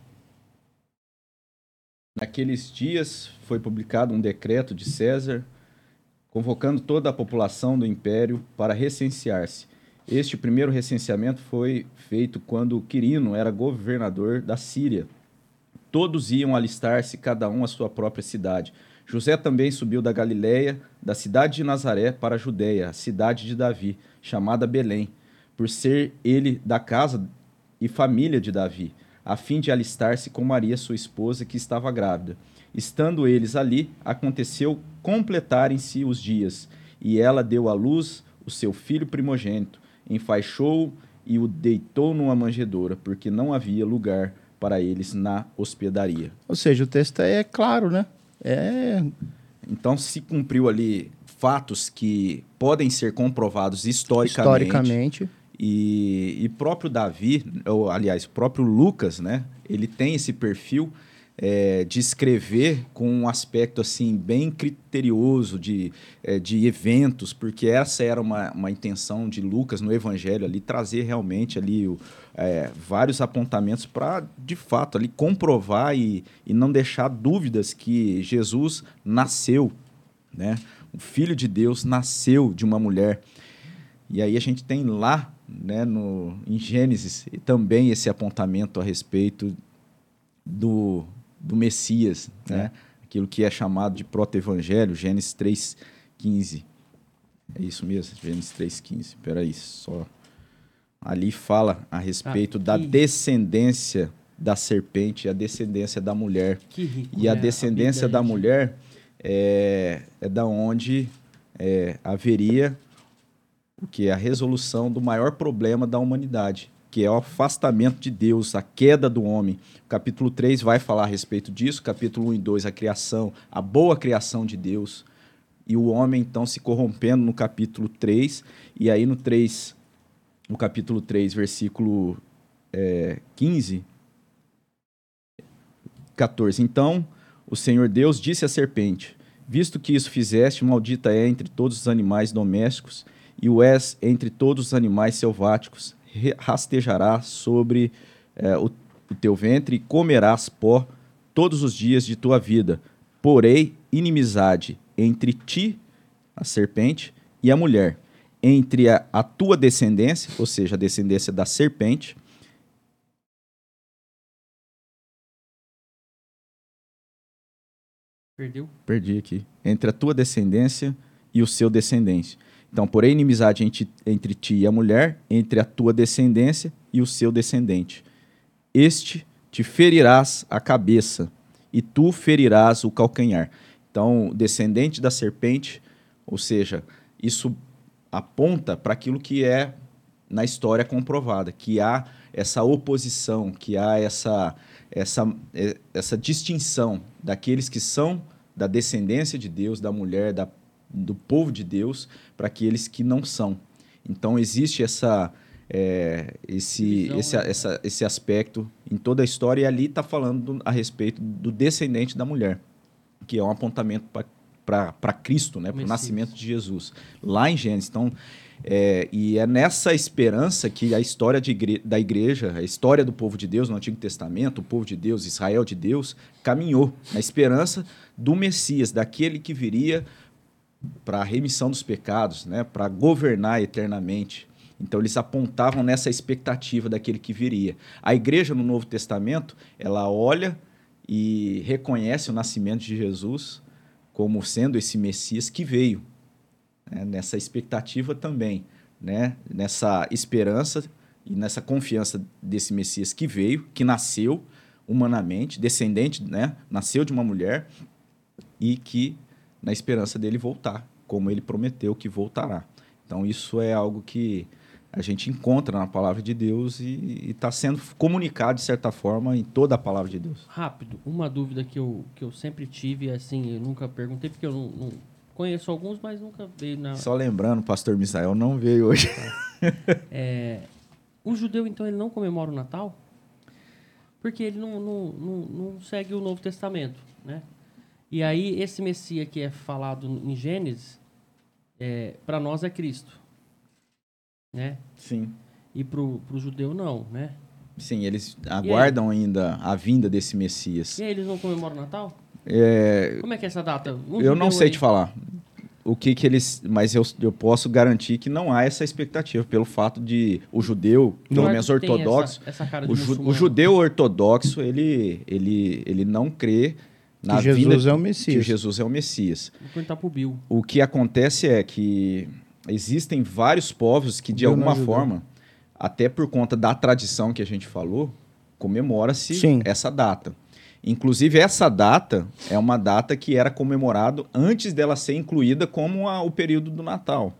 Naqueles dias foi publicado um decreto de César convocando toda a população do império para recensear-se. Este primeiro recenseamento foi feito quando Quirino era governador da Síria. Todos iam alistar-se, cada um à sua própria cidade. José também subiu da Galiléia, da cidade de Nazaré, para a Judéia, a cidade de Davi, chamada Belém, por ser ele da casa e família de Davi, a fim de alistar-se com Maria, sua esposa, que estava grávida. Estando eles ali, aconteceu completarem-se os dias, e ela deu à luz o seu filho primogênito, enfaixou e o deitou numa manjedoura, porque não havia lugar para eles na hospedaria.
Ou seja, o texto é claro, né? É...
Então se cumpriu ali fatos que podem ser comprovados historicamente.
Historicamente.
E, e próprio Davi, ou aliás, próprio Lucas, né? Ele tem esse perfil é, de escrever com um aspecto assim bem criterioso de, é, de eventos, porque essa era uma, uma intenção de Lucas no Evangelho ali trazer realmente ali o, é, vários apontamentos para de fato ali comprovar e, e não deixar dúvidas que Jesus nasceu, né? O Filho de Deus nasceu de uma mulher. E aí a gente tem lá, né, no, em Gênesis, também esse apontamento a respeito do do Messias, é. né? Aquilo que é chamado de proto-evangelho, Gênesis 3:15. É isso mesmo, Gênesis 3:15. Espera aí, só ali fala a respeito ah, da descendência da serpente, a descendência da mulher.
Rico,
e a né? descendência a da mulher é, é da onde é, haveria o que é a resolução do maior problema da humanidade, que é o afastamento de Deus, a queda do homem. O capítulo 3 vai falar a respeito disso, capítulo 1 e 2, a criação, a boa criação de Deus. E o homem, então, se corrompendo no capítulo 3, e aí no 3, no capítulo 3, versículo é, 15, 14. Então, o Senhor Deus disse à serpente: Visto que isso fizeste, maldita é entre todos os animais domésticos, e o és entre todos os animais selváticos rastejará sobre é, o, o teu ventre e comerás pó todos os dias de tua vida. Porém, inimizade entre ti, a serpente, e a mulher, entre a, a tua descendência, ou seja, a descendência da serpente,
Perdeu?
Perdi aqui. Entre a tua descendência e o seu descendente. Então, porém, inimizade entre, entre ti e a mulher, entre a tua descendência e o seu descendente. Este te ferirás a cabeça, e tu ferirás o calcanhar. Então, descendente da serpente, ou seja, isso aponta para aquilo que é na história comprovada, que há essa oposição, que há essa, essa, essa distinção daqueles que são da descendência de Deus, da mulher, da, do povo de Deus, para aqueles que não são. Então existe essa, é, esse, Visão, esse, né? essa, esse aspecto em toda a história, e ali está falando a respeito do descendente da mulher, que é um apontamento para Cristo, né, para o nascimento de Jesus, lá em Gênesis. Então, é, e é nessa esperança que a história igre da igreja, a história do povo de Deus no Antigo Testamento, o povo de Deus, Israel de Deus, caminhou na esperança do Messias, daquele que viria para a remissão dos pecados, né, para governar eternamente. Então eles apontavam nessa expectativa daquele que viria. A igreja no Novo Testamento, ela olha e reconhece o nascimento de Jesus como sendo esse Messias que veio né, nessa expectativa também, né, nessa esperança e nessa confiança desse Messias que veio, que nasceu humanamente, descendente, né, nasceu de uma mulher e que na esperança dele voltar, como ele prometeu que voltará. Então isso é algo que a gente encontra na palavra de Deus e está sendo comunicado de certa forma em toda a palavra de Deus.
Rápido, uma dúvida que eu, que eu sempre tive, assim, eu nunca perguntei porque eu não, não Conheço alguns, mas nunca veio na.
Só lembrando, o pastor Misael não veio hoje.
é, o judeu, então, ele não comemora o Natal? Porque ele não, não, não, não segue o Novo Testamento, né? E aí, esse Messias que é falado em Gênesis, é, para nós é Cristo, né?
Sim.
E para o judeu, não, né?
Sim, eles aguardam ainda a vinda desse Messias.
E aí, eles não comemoram o Natal?
É...
Como é que é essa data?
Um eu não sei aí. te falar o que que eles, mas eu, eu posso garantir que não há essa expectativa pelo fato de o judeu, pelo menos ortodoxo,
essa, essa
o, ju, o, judeu ortodoxo ele ele ele não crê
na que Jesus vida, é o Messias.
Que Jesus é o Messias.
Vou pro Bill.
O que acontece é que existem vários povos que de alguma forma, até por conta da tradição que a gente falou, comemora-se essa data. Inclusive, essa data é uma data que era comemorado antes dela ser incluída como a, o período do Natal.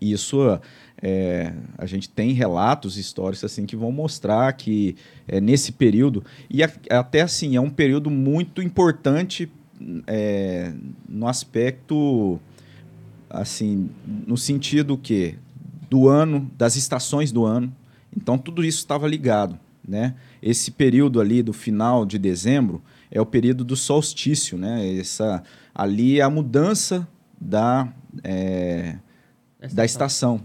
Isso é, a gente tem relatos históricos assim que vão mostrar que é, nesse período e a, até assim é um período muito importante é, no aspecto assim no sentido que do ano das estações do ano então tudo isso estava ligado né esse período ali do final de dezembro é o período do solstício, né? Essa, ali é a mudança da, é, estação.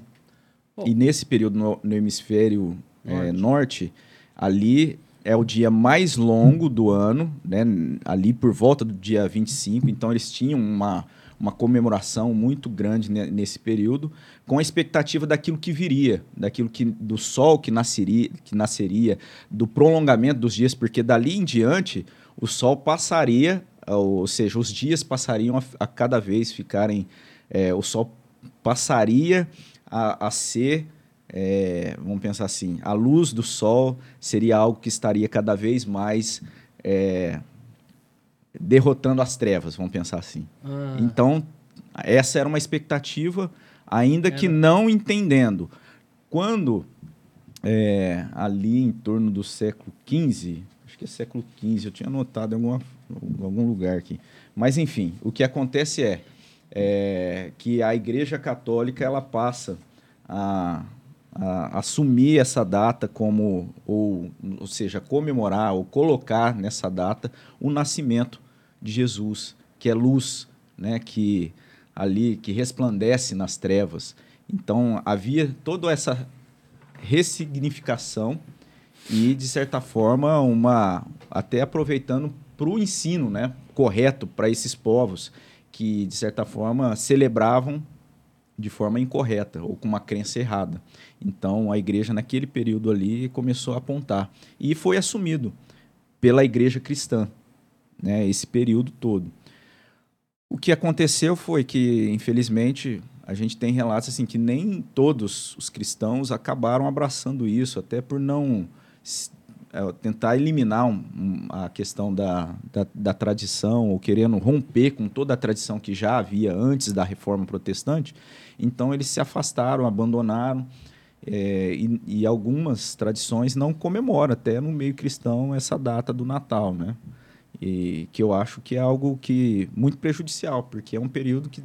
Estação. E nesse período no, no hemisfério é, norte. É, norte, ali é o dia mais longo do ano, né? ali por volta do dia 25, então eles tinham uma, uma comemoração muito grande nesse período, com a expectativa daquilo que viria, daquilo que do sol que nasceria, que nasceria, do prolongamento dos dias, porque dali em diante o sol passaria, ou seja, os dias passariam a, a cada vez ficarem, é, o sol passaria a, a ser, é, vamos pensar assim, a luz do sol seria algo que estaria cada vez mais é, derrotando as trevas, vamos pensar assim. Ah. Então, essa era uma expectativa, ainda era. que não entendendo. Quando, é, ali em torno do século XV, acho que é século XV, eu tinha anotado em alguma, algum lugar aqui. Mas, enfim, o que acontece é, é que a Igreja Católica ela passa a, a, assumir essa data como, ou, ou seja, comemorar ou colocar nessa data o nascimento de Jesus, que é luz, né, que ali que resplandece nas trevas. Então havia toda essa ressignificação e de certa forma uma até aproveitando para o ensino, né, correto para esses povos que de certa forma celebravam de forma incorreta ou com uma crença errada. Então a igreja naquele período ali começou a apontar e foi assumido pela igreja cristã né, esse período todo. O que aconteceu foi que, infelizmente, a gente tem relatos assim que nem todos os cristãos acabaram abraçando isso, até por não é, tentar eliminar um, um, a questão da, da, da, tradição, ou querendo romper com toda a tradição que já havia antes da reforma protestante. Então, eles se afastaram, abandonaram É, e, e, algumas tradições não comemoram até no meio cristão essa data do Natal, né? E que eu acho que é algo que muito prejudicial, porque é um período que,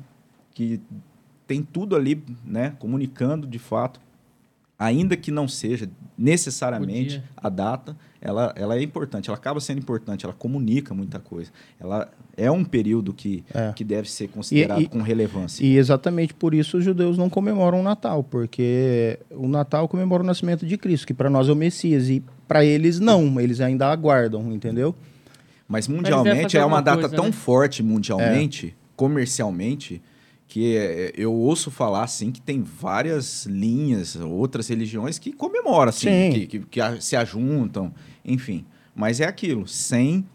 que tem tudo ali, né, comunicando de fato, ainda que não seja necessariamente a data, ela, ela é importante, ela acaba sendo importante, ela comunica muita coisa. Ela é um período que, é. que deve ser considerado e, e, com relevância.
E exatamente por isso os judeus não comemoram o Natal, porque o Natal comemora o nascimento de Cristo, que para nós é o Messias, e para eles não, eles ainda aguardam, entendeu?
Mas mundialmente é uma data coisa, tão né? forte mundialmente, é. comercialmente, que é, eu ouço falar assim que tem várias linhas, outras religiões que comemoram assim, que, que, que, se ajuntam, enfim. Mas é aquilo, sem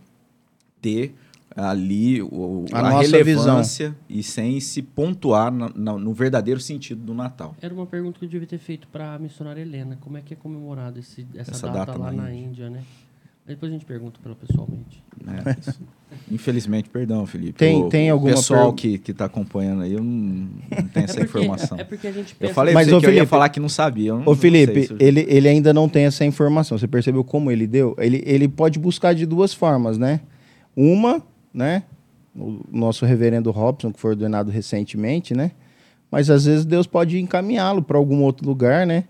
ter ali o, a, a relevância visão. e sem se pontuar no, no, no, verdadeiro sentido do Natal.
Era uma pergunta que eu devia ter feito para a missionária Helena. Como é que é comemorado esse, essa, essa data, data, lá na, na Índia. Índia, né? Depois a gente pergunta para ela pessoalmente.
É, Infelizmente, perdão, Felipe.
Tem, o, tem alguma
pessoal per... que está acompanhando aí, eu não, não tenho é essa
porque,
informação.
É, é, porque a gente pensa...
Eu falei Mas, que Felipe, eu ia falar que não sabia. Não,
ô, Felipe, ele, ele ainda não tem essa informação. Você percebeu como ele deu? Ele, ele pode buscar de duas formas, né? Uma, né? O nosso reverendo Robson, que foi ordenado recentemente, né? Mas às vezes Deus pode encaminhá-lo para algum outro lugar, né?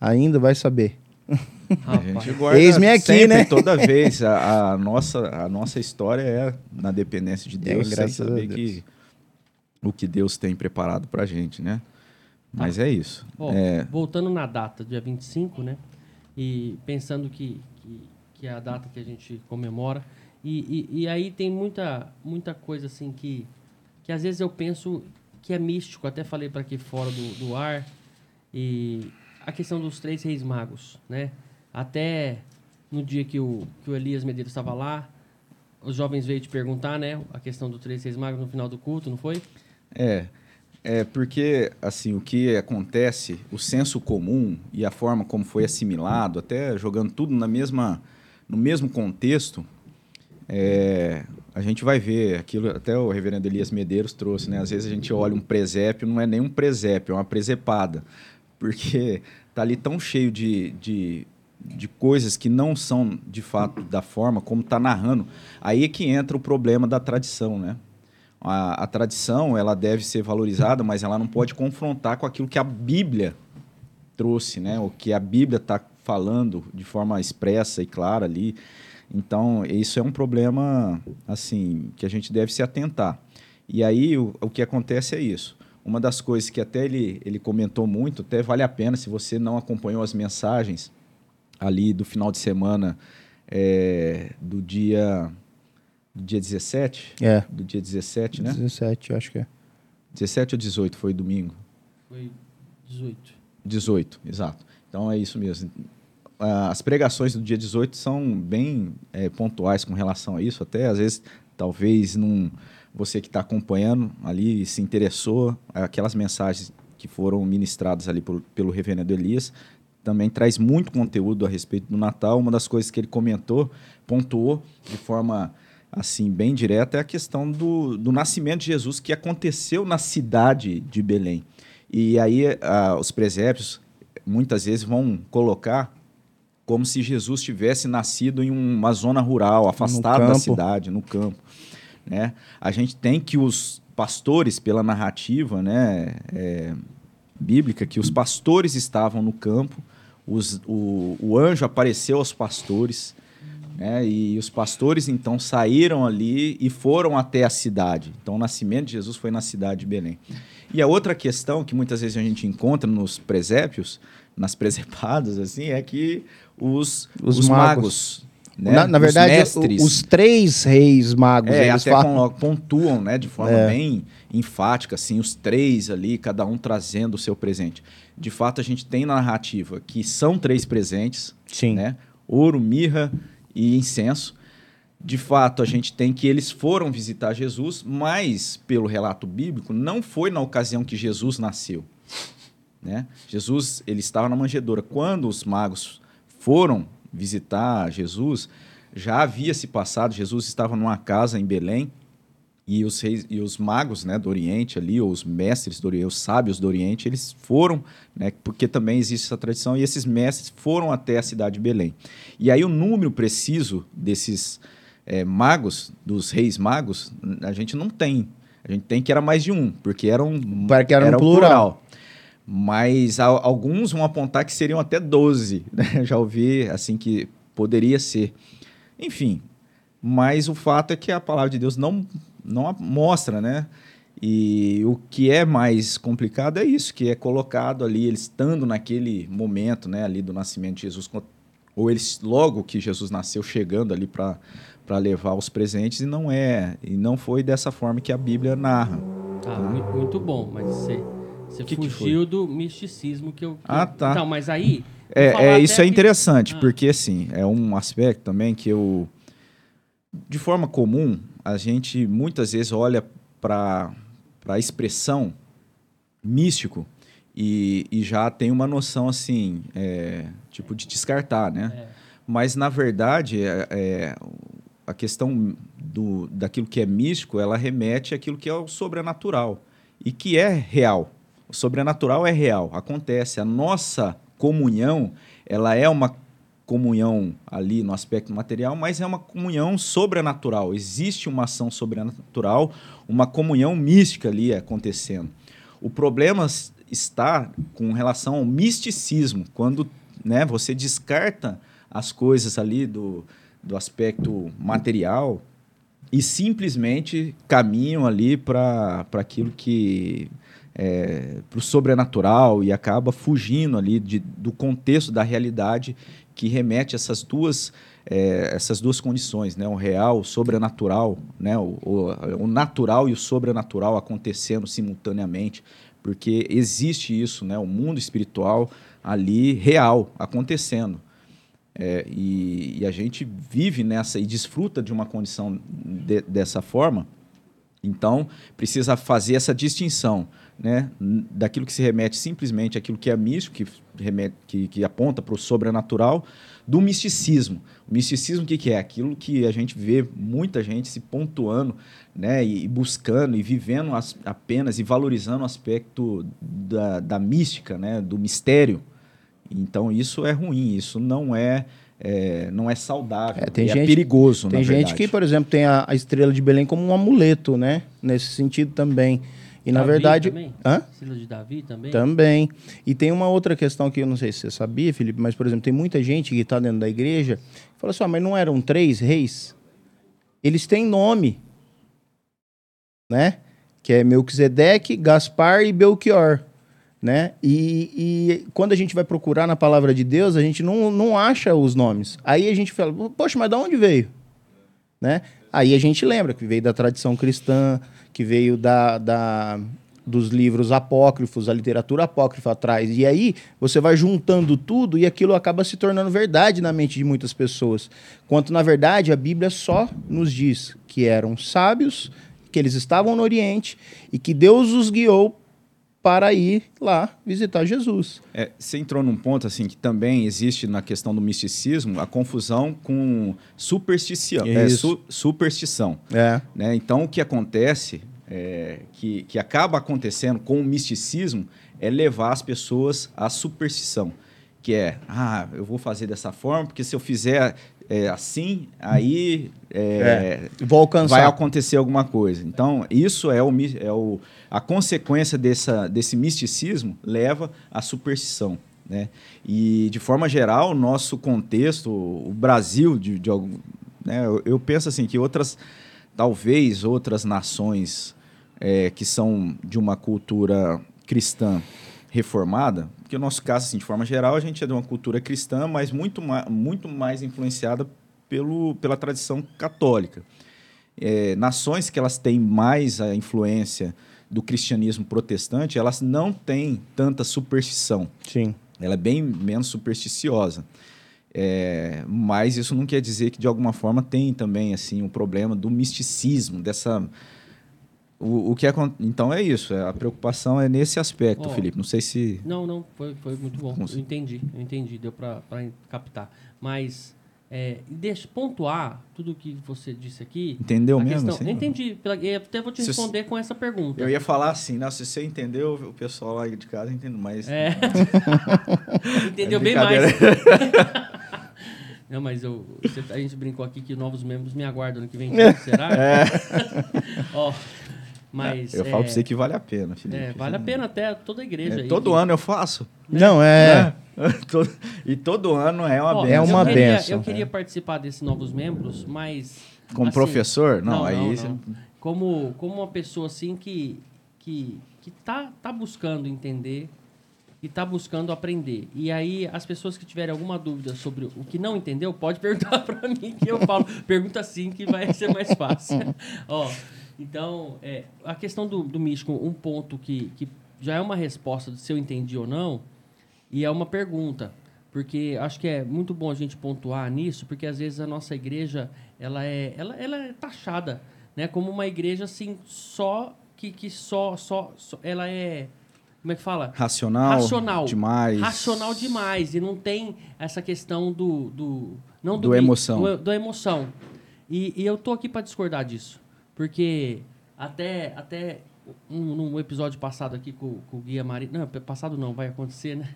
Ainda vai saber.
A gente guarda Eis-me aqui, sempre, né? toda vez. A, a, nossa, a nossa história é na dependência de Deus, é, sem saber que o que Deus tem preparado para a gente, né? Mas ah. é isso.
Oh,
é...
Voltando na data, dia 25, né? E pensando que, que, que é a data que a gente comemora. E, e, e, aí tem muita, muita coisa assim que, que às vezes eu penso que é místico. Até falei para aqui fora do, do ar. E a questão dos três reis magos, né? Até no dia que o, que o Elias Medeiros estava lá, os jovens veio te perguntar, né? A questão três reis magos no final do culto, não foi?
É. É porque, assim, o que acontece, o senso comum e a forma como foi assimilado, até jogando tudo na mesma, no mesmo contexto, é, a gente vai ver aquilo, até o reverendo Elias Medeiros trouxe, né? Às vezes a gente olha um presépio, não é nem um presépio, é uma presepada porque tá ali tão cheio de, de, de coisas que não são de fato da forma como está narrando. Aí é que entra o problema da tradição, né? A, a, tradição ela deve ser valorizada, mas ela não pode confrontar com aquilo que a Bíblia trouxe, né? O que a Bíblia está falando de forma expressa e clara ali. Então isso é um problema assim que a gente deve se atentar. E aí o, o que acontece é isso. Uma das coisas que até ele, ele comentou muito, até vale a pena, se você não acompanhou as mensagens ali do final de semana é, do dia do dia 17?
É.
Do dia 17, né?
17, eu acho que é.
17 ou 18 foi domingo?
Foi 18.
18, exato. Então é isso mesmo. As pregações do dia 18 são bem é, pontuais com relação a isso, até às vezes talvez não você que está acompanhando ali se interessou, aquelas mensagens que foram ministradas ali por, pelo reverendo Elias, também traz muito conteúdo a respeito do Natal. Uma das coisas que ele comentou, pontuou de forma assim bem direta é a questão do, do nascimento de Jesus que aconteceu na cidade de Belém. E aí os presépios muitas vezes vão colocar como se Jesus tivesse nascido em uma zona rural, afastado da cidade, no campo. Né? A gente tem que os pastores, pela narrativa né, é, bíblica, que os pastores estavam no campo, os, o, o anjo apareceu aos pastores, né, e os pastores então saíram ali e foram até a cidade. Então o nascimento de Jesus foi na cidade de Belém. E a outra questão que muitas vezes a gente encontra nos presépios, nas presepadas, assim, é que os, os, os magos, magos né?
Na, na verdade, mestres, os três reis magos.
É, eles até falam... pontuam né, de forma é. bem enfática, assim, os três ali, cada um trazendo o seu presente. De fato, a gente tem na narrativa que são três presentes:
Sim.
Né? ouro, mirra e incenso. De fato, a gente tem que eles foram visitar Jesus, mas, pelo relato bíblico, não foi na ocasião que Jesus nasceu. Né? Jesus ele estava na manjedoura. Quando os magos foram visitar Jesus, já havia se passado, Jesus estava numa casa em Belém, E os, reis, e os magos né, do Oriente ali, ou os mestres do Oriente, os sábios do Oriente, eles foram, né, porque também existe essa tradição, e esses mestres foram até a cidade de Belém. E aí o número preciso desses é, magos, dos reis magos, a gente não tem. A gente tem que era mais de um, porque era um,
que era, era um plural. plural.
Mas a, alguns vão apontar que seriam até 12. Né? Já ouvi assim que poderia ser. Enfim, mas o fato é que a palavra de Deus não não mostra, né? E o que é mais complicado é isso, que é colocado ali, eles estando naquele momento, né, ali do nascimento de Jesus, ou eles logo que Jesus nasceu chegando ali para para levar os presentes e não é e não foi dessa forma que a Bíblia narra.
Ah, tá? muito, muito, bom, mas você você que fugiu que do misticismo que eu que
Ah, tá.
Então, mas aí
é, é isso é interessante, que... porque assim, é um aspecto também que eu de forma comum a gente muitas vezes olha para a expressão místico e, e, já tem uma noção assim, é, tipo de descartar, né? É. Mas na verdade, é, é, a questão do, daquilo que é místico, ela remete àquilo que é o sobrenatural e que é real. O sobrenatural é real, acontece. A nossa comunhão, ela é uma comunhão ali no aspecto material, mas é uma comunhão sobrenatural. Existe uma ação sobrenatural, uma comunhão mística ali acontecendo. O problema está com relação ao misticismo, quando né, você descarta as coisas ali do, do aspecto material e simplesmente caminham ali para aquilo que é, para o sobrenatural e acaba fugindo ali de, do contexto da realidade que remete a essas duas, é, essas duas condições, né? o real, o sobrenatural, né? o, o, o natural e o sobrenatural acontecendo simultaneamente, porque existe isso, né? o mundo espiritual ali real acontecendo. É, e, e, a gente vive nessa e desfruta de uma condição de, dessa forma, então precisa fazer essa distinção né, daquilo que se remete simplesmente àquilo que é místico, que, remete, que, que aponta para o sobrenatural, do misticismo. O misticismo, o que, que é? Aquilo que a gente vê muita gente se pontuando né, e, buscando e vivendo as, apenas e valorizando o aspecto da, da mística, né, do mistério. Então, isso é ruim, isso não é é, não é saudável, é, tem é gente, perigoso.
Tem gente que, por exemplo, tem a, a, estrela de Belém como um amuleto, né? Nesse sentido também. E Davi na verdade.
Também? Hã? Estrela de Davi também?
Também. E tem uma outra questão que eu não sei se você sabia, Felipe, mas, por exemplo, tem muita gente que está dentro da igreja que fala assim: ah, mas não eram três reis? Eles têm nome. Né? Que é Melquisedeque, Gaspar e Belchior. Né? E, e, quando a gente vai procurar na palavra de Deus, a gente não, não acha os nomes. Aí a gente fala, poxa, mas de onde veio? Né? Aí a gente lembra que veio da tradição cristã, que veio da, da, dos livros apócrifos, a literatura apócrifa atrás. E aí você vai juntando tudo e aquilo acaba se tornando verdade na mente de muitas pessoas. Quanto, na verdade, a Bíblia só nos diz que eram sábios, que eles estavam no Oriente e que Deus os guiou para ir lá visitar Jesus.
É, você entrou num ponto assim que também existe na questão do misticismo a confusão com superstição. É, su, superstição. É. Né? Então o que acontece, é, que, que acaba acontecendo com o misticismo, é levar as pessoas à superstição. Que é, ah, eu vou fazer dessa forma, porque se eu fizer é, assim, aí é,
é, vou alcançar.
vai acontecer alguma coisa. Então, isso é, o, é o, a consequência dessa, desse misticismo leva à superstição. Né? E, de forma geral, o nosso contexto, o Brasil, de, de algum, né, eu, eu, penso assim que outras, talvez outras nações é, que são de uma cultura cristã reformada, porque o nosso caso, assim, de forma geral, a gente é de uma cultura cristã, mas muito, ma muito mais influenciada pelo, pela tradição católica. É, nações que elas têm mais a influência do cristianismo protestante, elas não têm tanta superstição.
Sim.
Ela é bem menos supersticiosa. É, mas isso não quer dizer que de alguma forma tem também assim um problema do misticismo dessa o, o que é, então é isso, é, a preocupação é nesse aspecto, oh, Felipe. Não sei se.
Não, não, foi, foi muito bom. Eu entendi, eu entendi, deu para captar. Mas é, deixa pontuar tudo que você disse aqui.
Entendeu mesmo?
Questão, assim? Entendi. Eu até vou te responder se, com essa pergunta.
Eu ia falar assim, não, se você entendeu, o pessoal lá de casa entende mais.
É. Entendeu é bem mais. Não, mas eu, a gente brincou aqui que novos membros me aguardam no que vem. Será? É. Ó, mas,
eu é, falo pra você que vale a pena, Felipe.
É, vale a pena até toda a igreja. É, aí,
todo
que...
ano eu faço.
Não, é.
e todo ano é uma
benção. É uma benção.
Eu queria participar desses novos membros, mas.
Como assim, professor? Não, não aí. Não,
não. Como, como uma pessoa assim que, que, que tá, tá buscando entender e está buscando aprender. E aí, as pessoas que tiverem alguma dúvida sobre o que não entendeu, pode perguntar para mim, que eu falo. Pergunta sim, que vai ser mais fácil. Ó, então, é, a questão do, do místico, um ponto que, que já é uma resposta se eu entendi ou não, e é uma pergunta. Porque acho que é muito bom a gente pontuar nisso, porque às vezes a nossa igreja ela é, ela, ela é taxada né, como uma igreja assim, só que, que só, só, só ela é como é que fala?
Racional.
Racional.
Demais.
Racional demais. E não tem essa questão do. do não do,
do emoção.
Do, do emoção. E, e, eu tô aqui para discordar disso. Porque até, até um, num episódio passado aqui com, com o Guia Marino. Não, passado não, vai acontecer, né?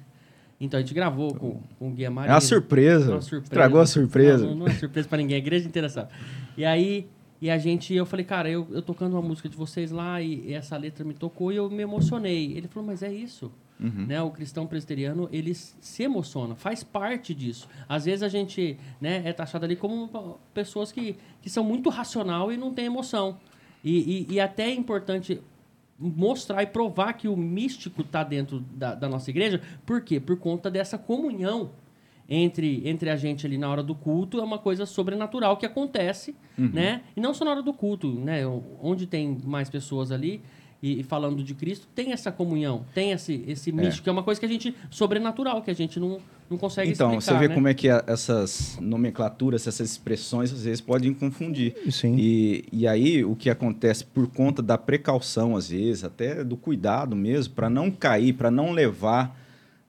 Então a gente gravou com, com o Guia Marino.
É uma surpresa. Uma surpresa. Estragou a surpresa.
Não, não, é surpresa para ninguém, a igreja inteira sabe. E aí e a gente, eu falei, cara, eu, eu tocando uma música de vocês lá e, e essa letra me tocou e eu me emocionei. Ele falou, mas é isso. Uhum. Né? O cristão presbiteriano, ele se emociona, faz parte disso. Às vezes a gente né, é taxado ali como pessoas que, que são muito racional e não tem emoção. E, e, e até é importante mostrar e provar que o místico está dentro da, da nossa igreja. Por quê? Por conta dessa comunhão entre, entre a gente ali na hora do culto é uma coisa sobrenatural que acontece, uhum. né? E não só na hora do culto, né? Onde tem mais pessoas ali e, e falando de Cristo, tem essa comunhão, tem esse, esse é. místico, que é uma coisa que a gente, sobrenatural, que a gente não, não consegue
então,
explicar.
Então, você vê
né?
como é que essas nomenclaturas, essas expressões, às vezes podem confundir.
Sim.
E, e aí, o que acontece por conta da precaução, às vezes, até do cuidado mesmo, para não cair, para não levar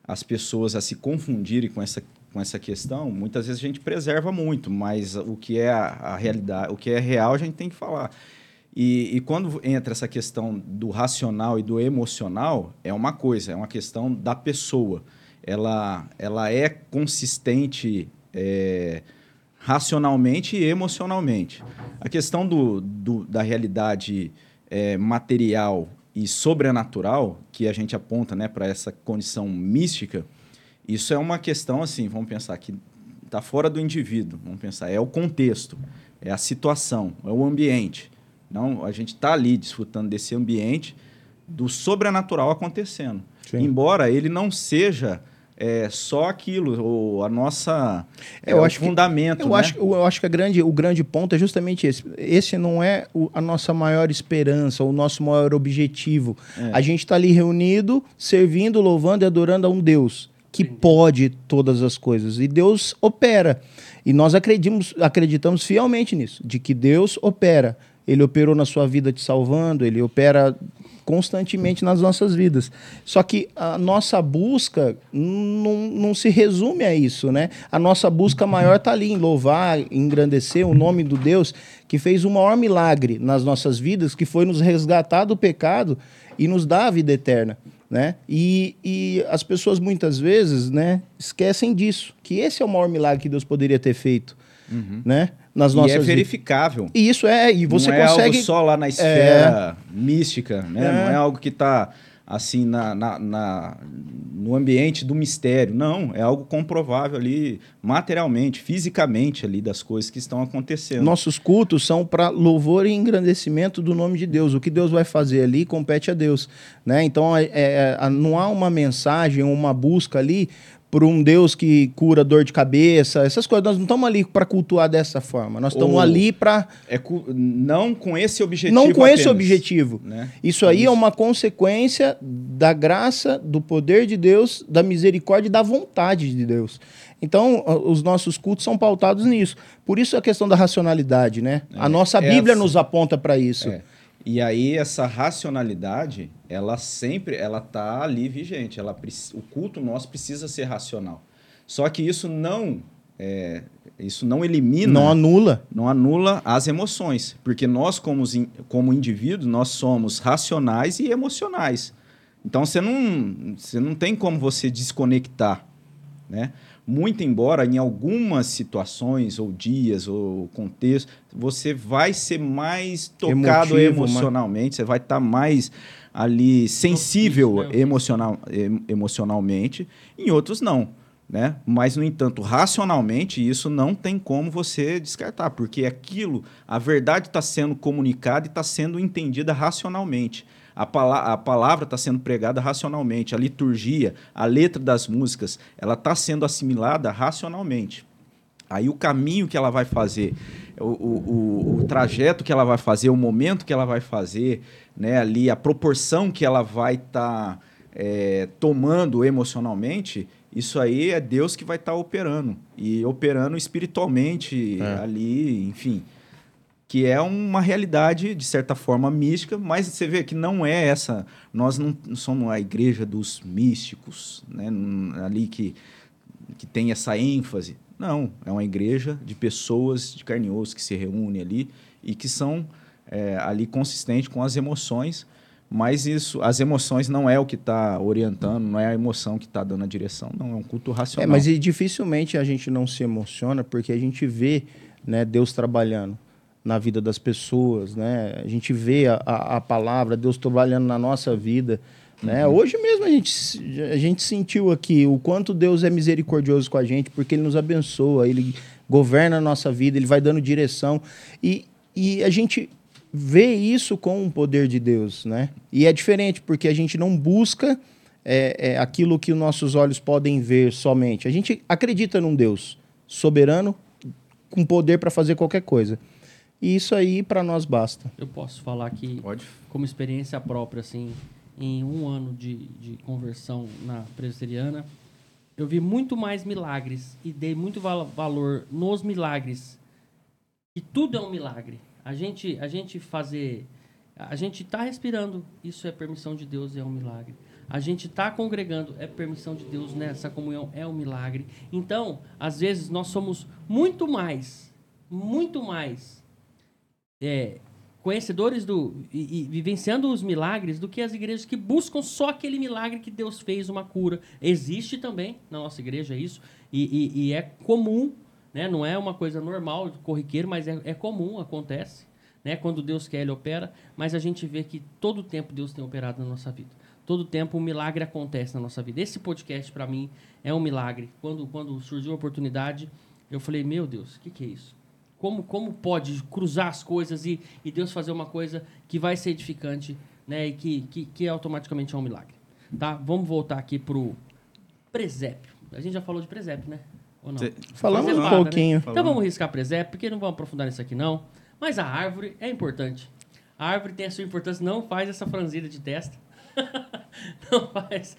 as pessoas a se confundirem com essa com essa questão, muitas vezes a gente preserva muito, mas o que é a, a realidade, o que é real, a gente tem que falar. E, e, quando entra essa questão do racional e do emocional, é uma coisa, é uma questão da pessoa. Ela, ela é consistente é, racionalmente e emocionalmente. A questão do, do da realidade é, material e sobrenatural, que a gente aponta né, para essa condição mística, isso é uma questão assim, vamos pensar que está fora do indivíduo, vamos pensar, é o contexto, é a situação, é o ambiente. Não, a gente está ali desfrutando desse ambiente do sobrenatural acontecendo. Sim. Embora ele não seja é, só aquilo, ou a nossa é, eu acho fundamento.
Que, eu,
né?
acho, eu acho que a grande, o grande ponto é justamente esse. Esse não é o, a nossa maior esperança, o nosso maior objetivo. É. A gente está ali reunido, servindo, louvando e adorando a um Deus que pode todas as coisas. E Deus opera. E nós acreditamos, acreditamos fielmente nisso, de que Deus opera. Ele operou na sua vida te salvando, ele opera constantemente nas nossas vidas. Só que a nossa busca não, não se resume a isso, né? A nossa busca maior está ali em louvar, engrandecer o nome do Deus que fez o maior milagre nas nossas vidas, que foi nos resgatar do pecado e nos dar a vida eterna né? E, e as pessoas muitas vezes, né, esquecem disso, que esse é o maior milagre que Deus poderia ter feito, uhum. né?
Nas e nossas é verificável.
E isso é, e você
não
consegue.
Não é algo só lá na esfera é... mística, né? É. Não é algo que está assim na, na, na, no ambiente do mistério. Não, é algo comprovável ali materialmente, fisicamente ali das coisas que estão acontecendo.
Nossos cultos são para louvor e engrandecimento do nome de Deus. O que Deus vai fazer ali compete a Deus, né? Então é, é, não há uma mensagem, uma busca ali por um Deus que cura dor de cabeça, essas coisas. Nós não estamos ali para cultuar dessa forma. Nós estamos ali para.
É não com esse objetivo.
Não com apenas, esse objetivo. Né? Isso aí é Isso. é uma consequência da graça, do poder de Deus, da misericórdia e da vontade de Deus. Então, os nossos cultos são pautados nisso. Por isso a questão da racionalidade, né? É, a nossa Bíblia essa... nos aponta para isso. É.
E aí essa racionalidade, ela sempre, ela tá ali vigente. Ela, o culto nosso precisa ser racional. Só que isso não é, isso não elimina.
Não anula.
Não anula as emoções. Porque nós, como, como indivíduos, nós somos racionais e emocionais. Então você não, você não tem como você desconectar. Né? Muito embora em algumas situações, ou dias, ou contexto, você vai ser mais tocado Emotivo, emocionalmente, mas... você vai estar tá mais ali sensível né? emocional, emocionalmente, em outros não. Né? Mas, no entanto, racionalmente, isso não tem como você descartar, porque aquilo, a verdade está sendo comunicada e está sendo entendida racionalmente. A, pala a palavra está sendo pregada racionalmente, a liturgia, a letra das músicas, ela está sendo assimilada racionalmente. Aí o caminho que ela vai fazer, o, o, o, trajeto que ela vai fazer, o momento que ela vai fazer, né, ali a proporção que ela vai estar tá, é, tomando emocionalmente, isso aí é Deus que vai estar tá operando. E operando espiritualmente é. ali, enfim. Que é uma realidade, de certa forma, mística, mas você vê que não é essa. Nós não somos a igreja dos místicos, né? ali que, que tem essa ênfase. Não, é uma igreja de pessoas de carne e osso que se reúnem ali e que são é, ali consistentes com as emoções mas isso, as emoções não é o que está orientando, não é a emoção que está dando a direção, não, é um culto racional.
É, mas dificilmente a gente não se emociona porque a gente vê né, Deus trabalhando na vida das pessoas, né? A gente vê a, a, a palavra, Deus trabalhando na nossa vida. Né? Uhum. Hoje mesmo a gente, a gente sentiu aqui o quanto Deus é misericordioso com a gente, porque Ele nos abençoa, Ele governa a nossa vida, Ele vai dando direção. E, e a gente vê isso com o poder de Deus, né? E é diferente porque a gente não busca é, é, aquilo que os nossos olhos podem ver somente. A gente acredita num Deus soberano com poder para fazer qualquer coisa. E isso aí para nós basta.
Eu posso falar que, Pode. como experiência própria, assim, em um ano de, de conversão na presbiteriana, eu vi muito mais milagres e dei muito val valor nos milagres. E tudo é um milagre. A gente, a gente fazer. A gente está respirando, isso é permissão de Deus, é um milagre. A gente está congregando, é permissão de Deus nessa comunhão, é um milagre. Então, às vezes, nós somos muito mais, muito mais é, conhecedores do e, e, vivenciando os milagres do que as igrejas que buscam só aquele milagre que Deus fez, uma cura. Existe também na nossa igreja isso, e, e, e é comum né? Não é uma coisa normal, corriqueiro, mas é, é comum, acontece. Né? Quando Deus quer, Ele opera. Mas a gente vê que todo tempo Deus tem operado na nossa vida. Todo tempo um milagre acontece na nossa vida. Esse podcast, para mim, é um milagre. Quando, quando surgiu a oportunidade, eu falei, meu Deus, o que, que é isso? Como, como pode cruzar as coisas e, e Deus fazer uma coisa que vai ser edificante né? e que, que, que automaticamente é um milagre? Tá? Vamos voltar aqui para o presépio. A gente já falou de presépio, né?
Ou não? Falamos um né? pouquinho. Né?
Então vamos riscar presépio, porque não vamos aprofundar nisso aqui não. Mas a árvore é importante. A árvore tem a sua importância, não faz essa franzida de testa. não faz.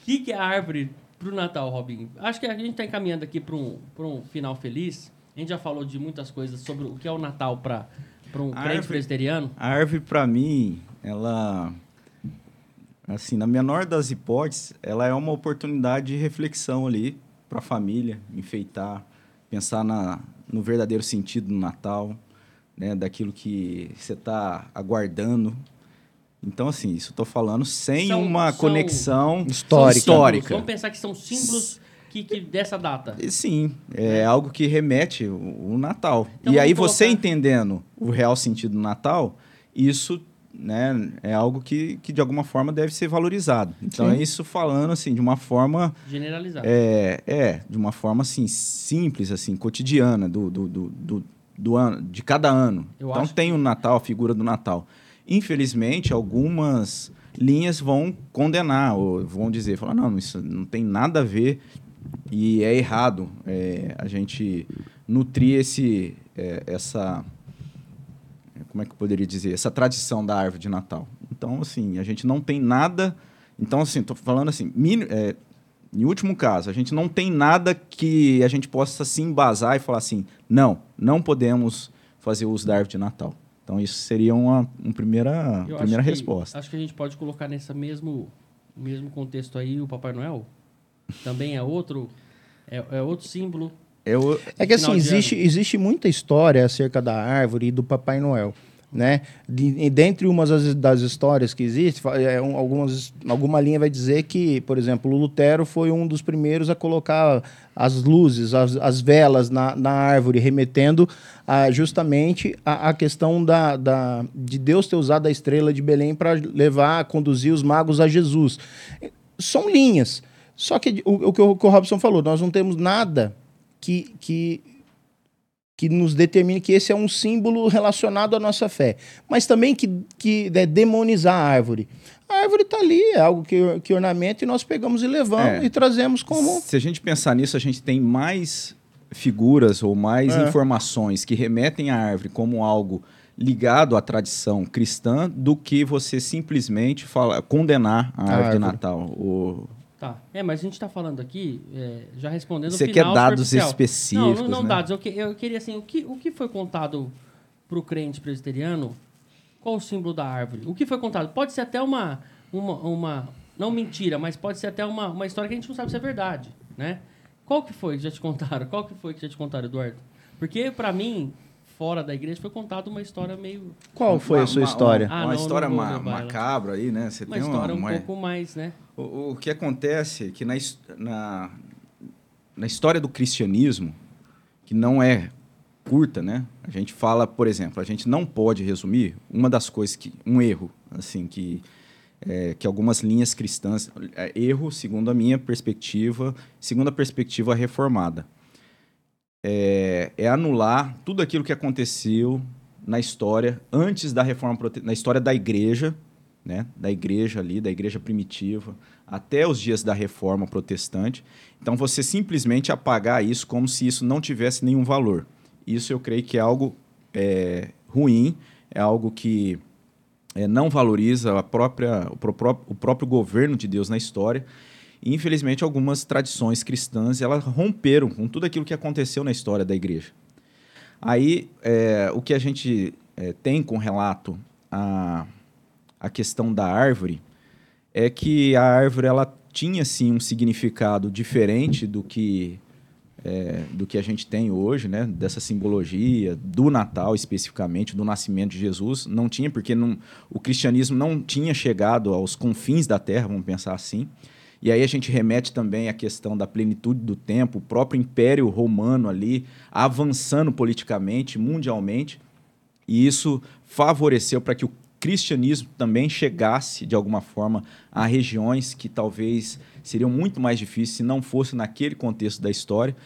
O que, que é a árvore para o Natal, Robinho? Acho que a gente está encaminhando aqui para um, um final feliz. A gente já falou de muitas coisas sobre o que é o Natal para um a crente árvore, presbiteriano.
A árvore, para mim, ela assim, na menor das hipóteses, ela é uma oportunidade de reflexão ali para a família, enfeitar, pensar na, no verdadeiro sentido do Natal, né, daquilo que você está aguardando. Então, assim, isso estou falando sem são, uma são, conexão histórica. histórica.
Vamos pensar que são símbolos que, que dessa data.
Sim, é, é. algo que remete o, o Natal. Então, e aí, colocar... você entendendo o real sentido do Natal, isso né, é algo que, que de alguma forma deve ser valorizado. Então Sim. é isso falando assim de uma forma
generalizada.
É, é de uma forma assim simples assim, cotidiana do, do, do, do, do ano, de cada ano. Eu então tem o Natal, a figura do Natal. Infelizmente, algumas linhas vão condenar ou vão dizer, falar não, isso não tem nada a ver e é errado é, a gente nutrir esse é, essa como é que eu poderia dizer, essa tradição da árvore de Natal. Então, assim, a gente não tem nada. Então, assim, estou falando assim, min, é, em último caso, a gente não tem nada que a gente possa se embasar e falar assim, não, não podemos fazer uso da árvore de Natal. Então, isso seria uma, uma primeira, primeira
acho
resposta.
Que, acho que a gente pode colocar nesse mesmo, mesmo contexto aí o Papai Noel. Também é outro, é, é outro símbolo
Eu, é que assim, existe, existe muita história acerca da árvore e do Papai Noel. Né? De, dentre umas das, das histórias que existe, é, um, algumas, alguma linha vai dizer que, por exemplo, o Lutero foi um dos primeiros a colocar as luzes, as, as velas na, na árvore, remetendo a, justamente a, a questão da, da, de Deus ter usado a estrela de Belém para levar, conduzir os magos a Jesus. São linhas. Só que o, o que o, o Robson falou, nós não temos nada que, que que nos determine que esse é um símbolo relacionado à nossa fé, mas também que, que é demonizar a árvore. A árvore está ali, é algo que, que ornamenta e nós pegamos e levamos é. e trazemos como.
Se a gente pensar nisso, a gente tem mais figuras ou mais é. informações que remetem à árvore como algo ligado à tradição cristã do que você simplesmente fala, condenar a, a árvore, árvore de Natal. O,
Tá. É, mas a gente está falando aqui, é, já respondendo
Você quer dados específicos,
Não, não, não
né?
dados. Eu, que, eu, queria, assim, o que, o que foi contado para o crente presbiteriano? Qual o símbolo da árvore? O que foi contado? Pode ser até uma, uma, uma não mentira, mas pode ser até uma, uma história que a gente não sabe se é verdade, né? Qual que foi que já te contaram? Qual que foi que já te contaram, Eduardo? Porque, para mim, fora da igreja foi contada uma história meio.
Qual foi
uma,
a sua uma, história?
Uma, ah, uma não, história não ma macabra aí, né?
Você uma tem história uma, um pouco mais, né?
O, o que acontece é que na, na, na história do cristianismo, que não é curta, né? A gente fala, por exemplo, a gente não pode resumir uma das coisas que um erro, assim, que é, que algumas linhas cristãs é, erro segundo a minha perspectiva, segundo a perspectiva reformada é, é, anular tudo aquilo que aconteceu na história antes da reforma na história da igreja, né, da igreja ali, da igreja primitiva, até os dias da reforma protestante. Então você simplesmente apagar isso como se isso não tivesse nenhum valor. Isso eu creio que é algo é, ruim, é algo que é, não valoriza a própria, o, pró o próprio governo de Deus na história infelizmente, algumas tradições cristãs elas romperam com tudo aquilo que aconteceu na história da igreja. Aí, é, o que a gente é, tem com relato à, à questão da árvore é que a árvore ela tinha, sim, um significado diferente do que, é, do que a gente tem hoje, né? dessa simbologia, do Natal especificamente, do nascimento de Jesus. Não tinha, porque não, o cristianismo não tinha chegado aos confins da terra, vamos pensar assim. E aí a gente remete também à questão da plenitude do tempo, o próprio Império Romano ali avançando politicamente, mundialmente, e isso favoreceu para que o cristianismo também chegasse de alguma forma a regiões que talvez seriam muito mais difíceis se não fosse naquele contexto da história.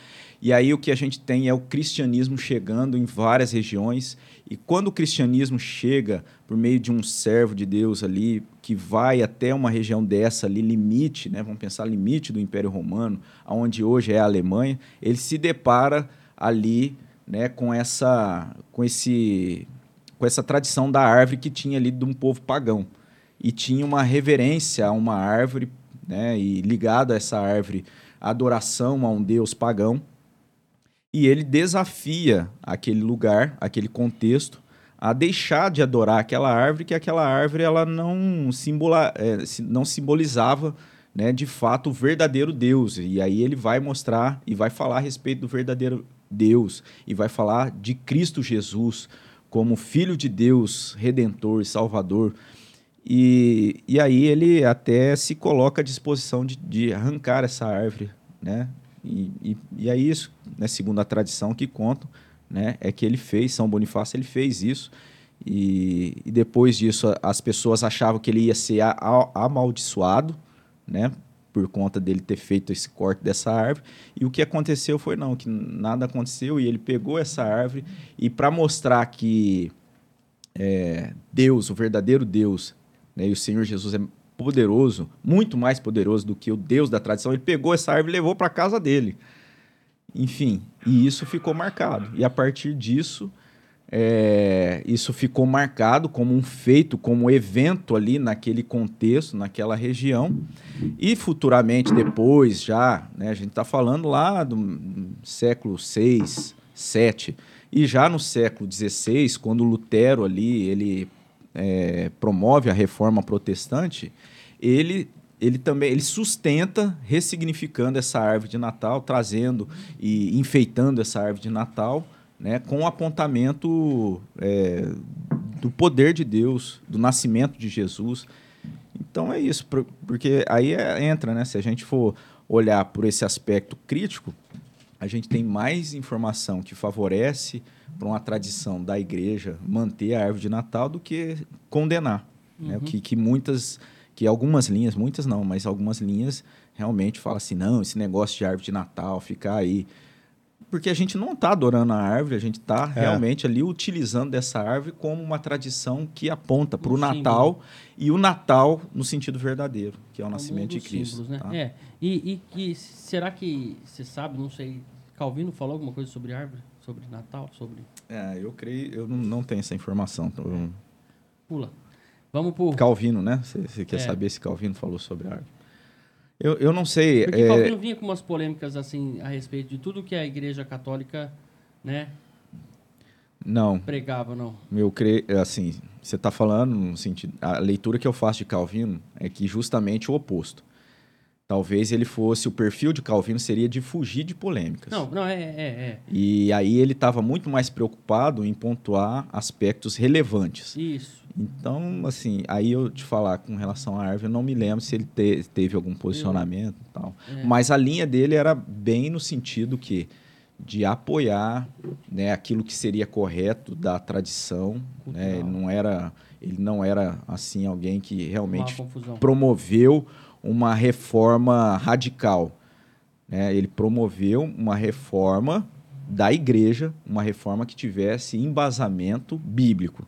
E aí o que a gente tem é o cristianismo chegando em várias regiões. E quando o cristianismo chega por meio de um servo de Deus ali, que vai até uma região dessa ali, limite, né? vamos pensar limite do Império Romano, aonde hoje é a Alemanha, ele se depara ali né, com, essa, com, esse, com essa tradição da árvore que tinha ali de um povo pagão. E tinha uma reverência a uma árvore, né, e ligado a essa árvore, adoração a um deus pagão e ele desafia aquele lugar, aquele contexto, a deixar de adorar aquela árvore, que aquela árvore ela não, simbola, é, não simbolizava né, de fato o verdadeiro Deus. E aí ele vai mostrar e vai falar a respeito do verdadeiro Deus e vai falar de Cristo Jesus como Filho de Deus, Redentor e Salvador. E, e aí ele até se coloca à disposição de, de arrancar essa árvore, né? E, e, e é isso, né, segundo a tradição que contam, né, é que ele fez, São Bonifácio ele fez isso, e, e depois disso as pessoas achavam que ele ia ser a, a, amaldiçoado, né, por conta dele ter feito esse corte dessa árvore. E o que aconteceu foi não, que nada aconteceu e ele pegou essa árvore e para mostrar que é, Deus, o verdadeiro Deus, né, e o Senhor Jesus é poderoso, muito mais poderoso do que o Deus da tradição, ele pegou essa árvore e levou para casa dele. Enfim, e isso ficou marcado. E a partir disso, é, isso ficou marcado como um feito, como um evento ali naquele contexto, naquela região. E futuramente, depois, já, né, a gente está falando lá do século 6, 7, e já no século 16, quando Lutero ali ele é, promove a reforma protestante, ele ele também ele sustenta ressignificando essa árvore de Natal, trazendo e enfeitando essa árvore de Natal, né, com o apontamento é, do poder de Deus, do nascimento de Jesus. Então é isso, porque aí é, entra, né? Se a gente for olhar por esse aspecto crítico, a gente tem mais informação que favorece para uma tradição da igreja manter a árvore de Natal do que condenar. Uhum. Né? Que, que muitas, que algumas linhas, muitas não, mas algumas linhas realmente falam assim, não, esse negócio de árvore de Natal, ficar aí porque a gente não está adorando a árvore, a gente está é. realmente ali utilizando dessa árvore como uma tradição que aponta para o Natal e o Natal no sentido verdadeiro, que é o como nascimento de Cristo. Símbolos,
né? tá? É. E, e, e, será que você sabe, não sei, Calvino falou alguma coisa sobre árvore, sobre Natal, sobre?
É, eu creio, eu não, não tenho essa informação. Então
Pula. Vamos por
Calvino, né? Você quer é. saber se Calvino falou sobre árvore? Eu, eu não sei.
Porque é... Calvino vinha com umas polêmicas assim a respeito de tudo que a Igreja Católica, né?
Não.
Pregava, não.
Eu creio, assim, você está falando no sentido. A leitura que eu faço de Calvino é que justamente o oposto. Talvez ele fosse, o perfil de Calvino seria de fugir de polêmicas.
Não, não, é. é, é.
E aí ele estava muito mais preocupado em pontuar aspectos relevantes.
Isso.
Então, assim, aí eu te falar com relação à árvore, eu não me lembro se ele te, teve algum posicionamento e tal. É. Mas a linha dele era bem no sentido que de apoiar né, aquilo que seria correto da tradição. Né? Ele, não era, ele não era, assim, alguém que realmente promoveu uma reforma radical. Né? Ele promoveu uma reforma da igreja, uma reforma que tivesse embasamento bíblico.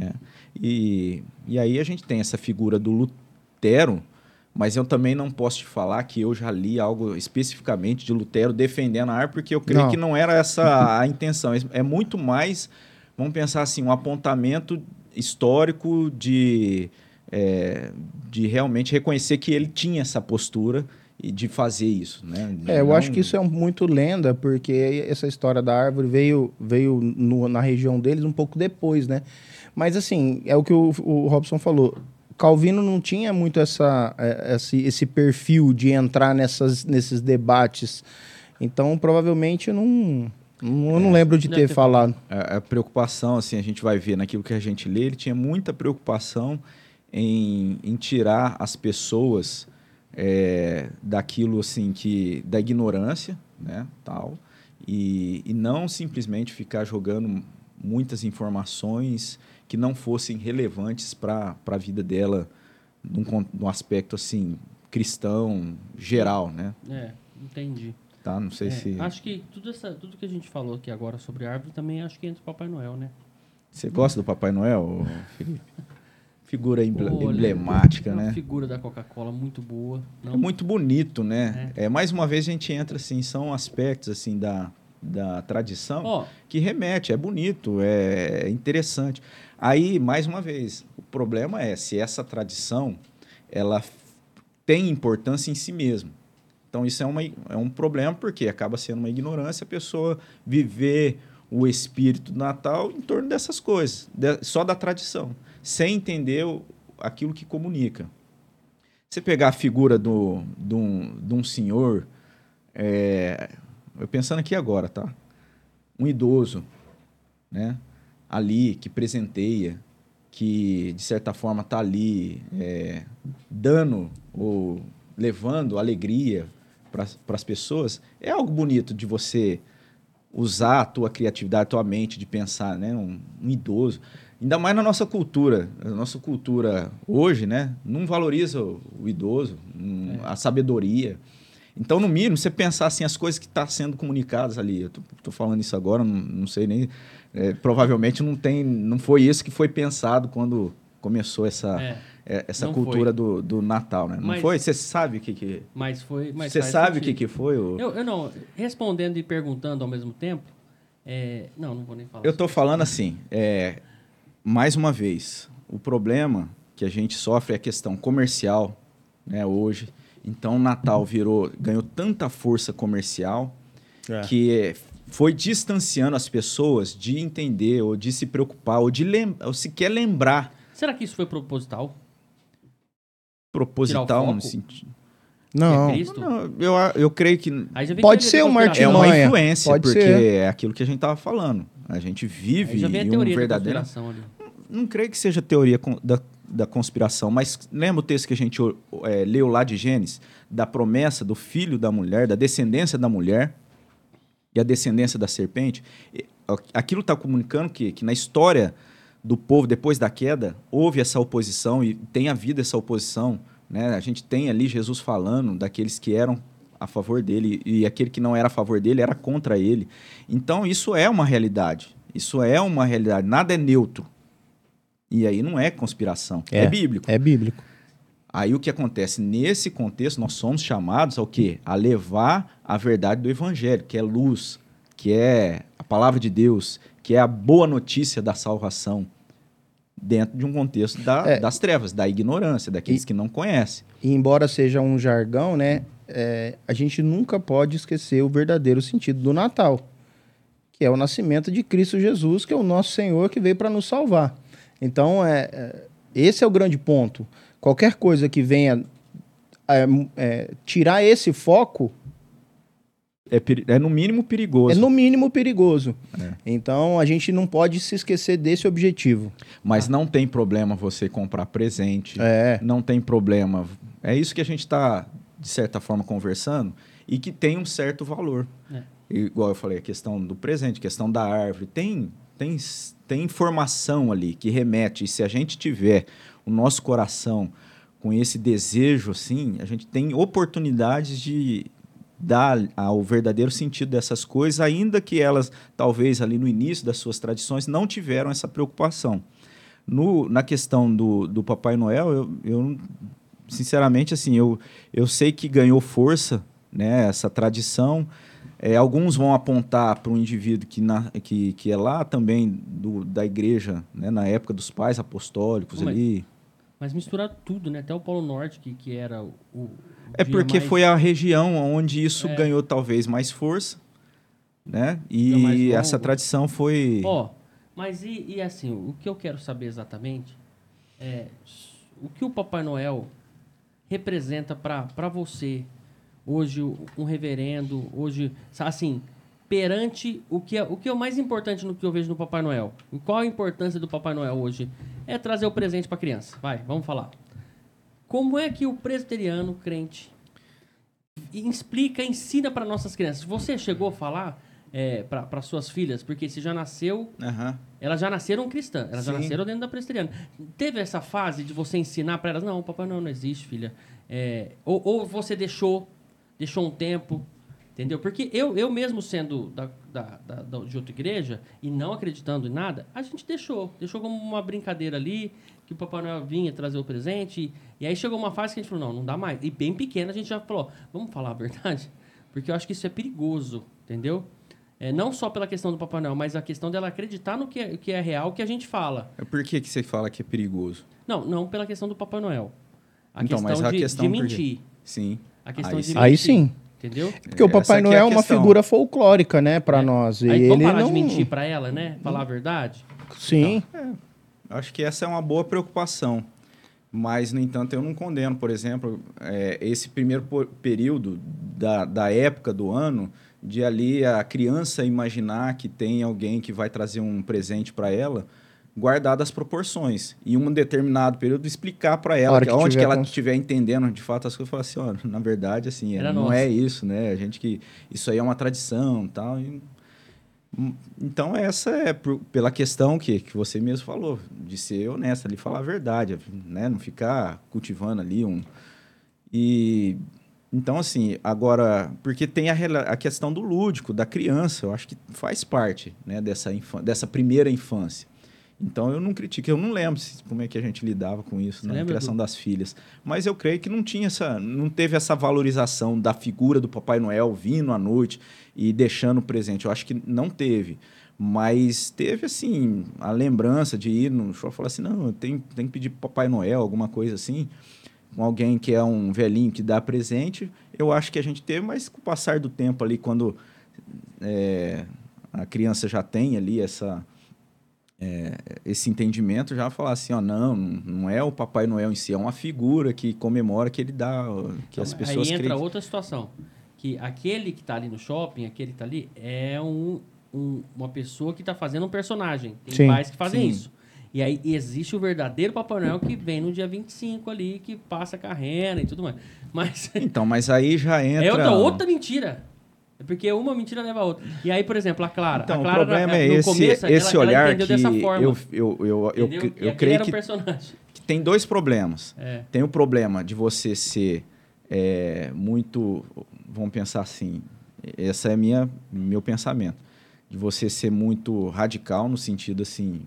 Né? E, e aí a gente tem essa figura do Lutero, mas eu também não posso te falar que eu já li algo especificamente de Lutero defendendo a árvore, porque eu creio não. que não era essa a intenção. É muito mais, vamos pensar assim, um apontamento histórico de, é, de realmente reconhecer que ele tinha essa postura e de fazer isso, né?
É, eu não... acho que isso é muito lenda, porque essa história da árvore veio, veio no, na região deles um pouco depois, né? Mas assim, é o que o, o Robson falou. Calvino não tinha muito essa, é, esse, esse perfil de entrar nessas, nesses debates. Então, provavelmente, eu não, eu não é, lembro de ter, ter falado.
A, a, preocupação, assim, a gente vai ver naquilo que a gente lê, ele tinha muita preocupação em, em tirar as pessoas é, daquilo, assim, que da ignorância, né, tal, e, e não simplesmente ficar jogando muitas informações que não fossem relevantes para a vida dela num, num aspecto assim cristão geral, né?
É, entendi.
Tá, não sei
é,
se.
Acho que tudo, essa, tudo que a gente falou aqui agora sobre árvore também acho que entra o Papai Noel, né?
Você gosta do Papai Noel, Felipe? Figura emblemática, né?
figura da Coca-Cola muito boa.
Não? É muito bonito, né? É. é. mais uma vez a gente entra assim, são aspectos assim da, da tradição oh. que remete, é bonito, é interessante. Aí, mais uma vez, o problema é se essa tradição ela tem importância em si mesma. Então, isso é, uma, é um problema, porque acaba sendo uma ignorância a pessoa viver o espírito do Natal em torno dessas coisas, de, só da tradição, sem entender o, aquilo que comunica. Você pegar a figura do, de, um, de um senhor, é, eu pensando aqui agora, tá? Um idoso, né? Ali, que presenteia, que de certa forma está ali é, dando ou levando alegria para as pessoas, é algo bonito de você usar a tua criatividade, a tua mente de pensar, né? Um, um, idoso. Ainda mais na nossa cultura. A nossa cultura hoje, né? Não valoriza o, o idoso, um, é. a sabedoria. Então, no mínimo, você pensar assim, as coisas que estão tá sendo comunicadas ali. Eu estou falando isso agora, não, não sei nem. É, provavelmente não tem, não foi isso que foi pensado quando começou essa, é, é essa cultura do, do Natal, né? Não mas, foi? Você sabe o que que...
Mas foi...
Mas você sabe o que que foi? O...
Eu, eu não... Respondendo e perguntando ao mesmo tempo... É, não, não vou nem falar.
Eu estou falando assim, é, mais uma vez, o problema que a gente sofre é a questão comercial, né, hoje, então o Natal virou, ganhou tanta força comercial é. que foi distanciando as pessoas de entender ou de se preocupar ou de lem ou sequer lembrar.
Será que isso foi proposital?
proposital no sentido.
Não.
É
não eu, eu creio que
pode ser uma.
É uma influência, pode porque ser. é aquilo que a gente estava falando. A gente vive
já vem a um verdadeiro.
Ali. Não creio que seja teoria da, da conspiração, mas lembra o texto que a gente é, leu lá de Gênesis, da promessa do filho da mulher, da descendência da mulher e a descendência da serpente? Aquilo está comunicando que, que na história do povo depois da queda houve essa oposição e tem havido essa oposição né? A gente tem ali Jesus falando daqueles que eram a favor dele e aquele que não era a favor dele era contra ele. Então isso é uma realidade. Isso é uma realidade. Nada é neutro. E aí não é conspiração. É, é bíblico.
É bíblico.
Aí o que acontece? Nesse contexto, nós somos chamados ao quê? A levar a verdade do evangelho, que é luz, que é a palavra de Deus, que é a boa notícia da salvação dentro de um contexto da, é, das trevas, da ignorância, daqueles e, que não conhecem.
E embora seja um jargão, né, é, a gente nunca pode esquecer o verdadeiro sentido do Natal, que é o nascimento de Cristo Jesus, que é o nosso Senhor que veio para nos salvar. Então, é, é, esse é o grande ponto. Qualquer coisa que venha é, é, tirar esse foco
é, é no mínimo perigoso.
É no mínimo perigoso. É. Então a gente não pode se esquecer desse objetivo.
Mas não tem problema você comprar presente.
É.
Não tem problema. É isso que a gente está, de certa forma, conversando e que tem um certo valor. É. Igual eu falei, a questão do presente, a questão da árvore. Tem, tem, tem informação ali que remete. E se a gente tiver o nosso coração com esse desejo, assim, a gente tem oportunidades de dar ao verdadeiro sentido dessas coisas, ainda que elas, talvez ali no início das suas tradições, não tiveram essa preocupação. No, na questão do, do Papai Noel, eu, eu sinceramente, assim, eu, eu sei que ganhou força né, essa tradição. É, alguns vão apontar para um indivíduo que, na, que, que é lá também do, da igreja, né, na época dos pais apostólicos
mas,
ali.
Mas misturar tudo, né? Até o Polo Norte, que, que era o,
é porque mais... foi a região onde isso é. ganhou talvez mais força, né? E essa tradição foi.
Ó, oh, mas e, e, assim, o que eu quero saber exatamente é o que o Papai Noel representa para você hoje um reverendo, hoje assim perante o que é o que é o mais importante no que eu vejo no Papai Noel. Qual a importância do Papai Noel hoje? É trazer o presente para a criança. Vai, vamos falar. Como é que o presbiteriano crente explica, ensina para nossas crianças? Você chegou a falar é, para suas filhas, porque você já nasceu,
uhum.
elas já nasceram cristãs, elas Sim. já nasceram dentro da presbiteriana. Teve essa fase de você ensinar para elas, não, o papai não, não existe, filha. É, ou, ou você deixou, deixou um tempo, entendeu? Porque eu, eu mesmo sendo da, da, da, de outra igreja e não acreditando em nada, a gente deixou, deixou como uma brincadeira ali, que o Papai Noel vinha trazer o presente. E aí chegou uma fase que a gente falou, não, não dá mais. E bem pequena a gente já falou, vamos falar a verdade? Porque eu acho que isso é perigoso, entendeu? É, não só pela questão do Papai Noel, mas a questão dela acreditar no que é, que é real, que a gente fala.
É por que, que você fala que é perigoso?
Não, não pela questão do Papai Noel. A então, questão mas a de, questão de mentir.
Sim.
A questão
aí
de
mentir. Aí sim.
Entendeu?
Porque o Papai é Noel é, uma figura folclórica, né, para é. nós. E
aí,
ele
vamos parar
não...
de mentir para ela, né? Falar a verdade?
Sim.
Então, é. Acho que essa é uma boa preocupação. Mas, no entanto, eu não condeno, por exemplo, é, esse primeiro período da, da época do ano, de ali a criança imaginar que tem alguém que vai trazer um presente para ela, guardado as proporções. E um determinado período explicar para ela, que, que onde que ela estiver entendendo de fato as coisas, falar assim, ó, na verdade, assim, Era não é isso, né? A gente que... Isso aí é uma tradição tal, e então, essa é por, pela questão que, que você mesmo falou, de ser honesto ali, falar a verdade, né? Não ficar cultivando ali um. E. Então, assim, agora, porque tem a, a questão do lúdico, da criança, eu acho que faz parte né, dessa, dessa primeira infância. Então eu não critico, eu não lembro se, como é que a gente lidava com isso Você na criação do... das filhas. Mas eu creio que não tinha essa, não teve essa valorização da figura do Papai Noel vindo à noite e deixando o presente. Eu acho que não teve. Mas teve, assim, a lembrança de ir no show e falar assim: não, tem, tem que pedir para Papai Noel, alguma coisa assim, com alguém que é um velhinho que dá presente. Eu acho que a gente teve, mas com o passar do tempo ali, quando é, a criança já tem ali essa é, esse entendimento já falar assim, ó, não, não é o Papai Noel em si, é uma figura que comemora que ele dá, que então, as pessoas
Aí entra outra situação, que aquele que está ali no shopping, aquele que está ali, é um, um, uma pessoa que está fazendo um personagem. Tem Sim. pais que fazem Sim. isso. E aí existe o verdadeiro Papai Noel que vem no dia 25 ali, que passa carreira e tudo mais. Mas,
então, mas aí já entra...
É outra, outra mentira. É porque uma mentira leva a outra. E aí, por exemplo, a Clara.
Então,
a Clara,
o problema é esse, começo, esse ela, olhar ela que eu, eu, eu, eu, eu, eu creio que, que, tem dois problemas. É. Tem o problema de você ser é, muito... Vamos pensar assim, esse é minha, meu pensamento. De você ser muito radical no sentido assim...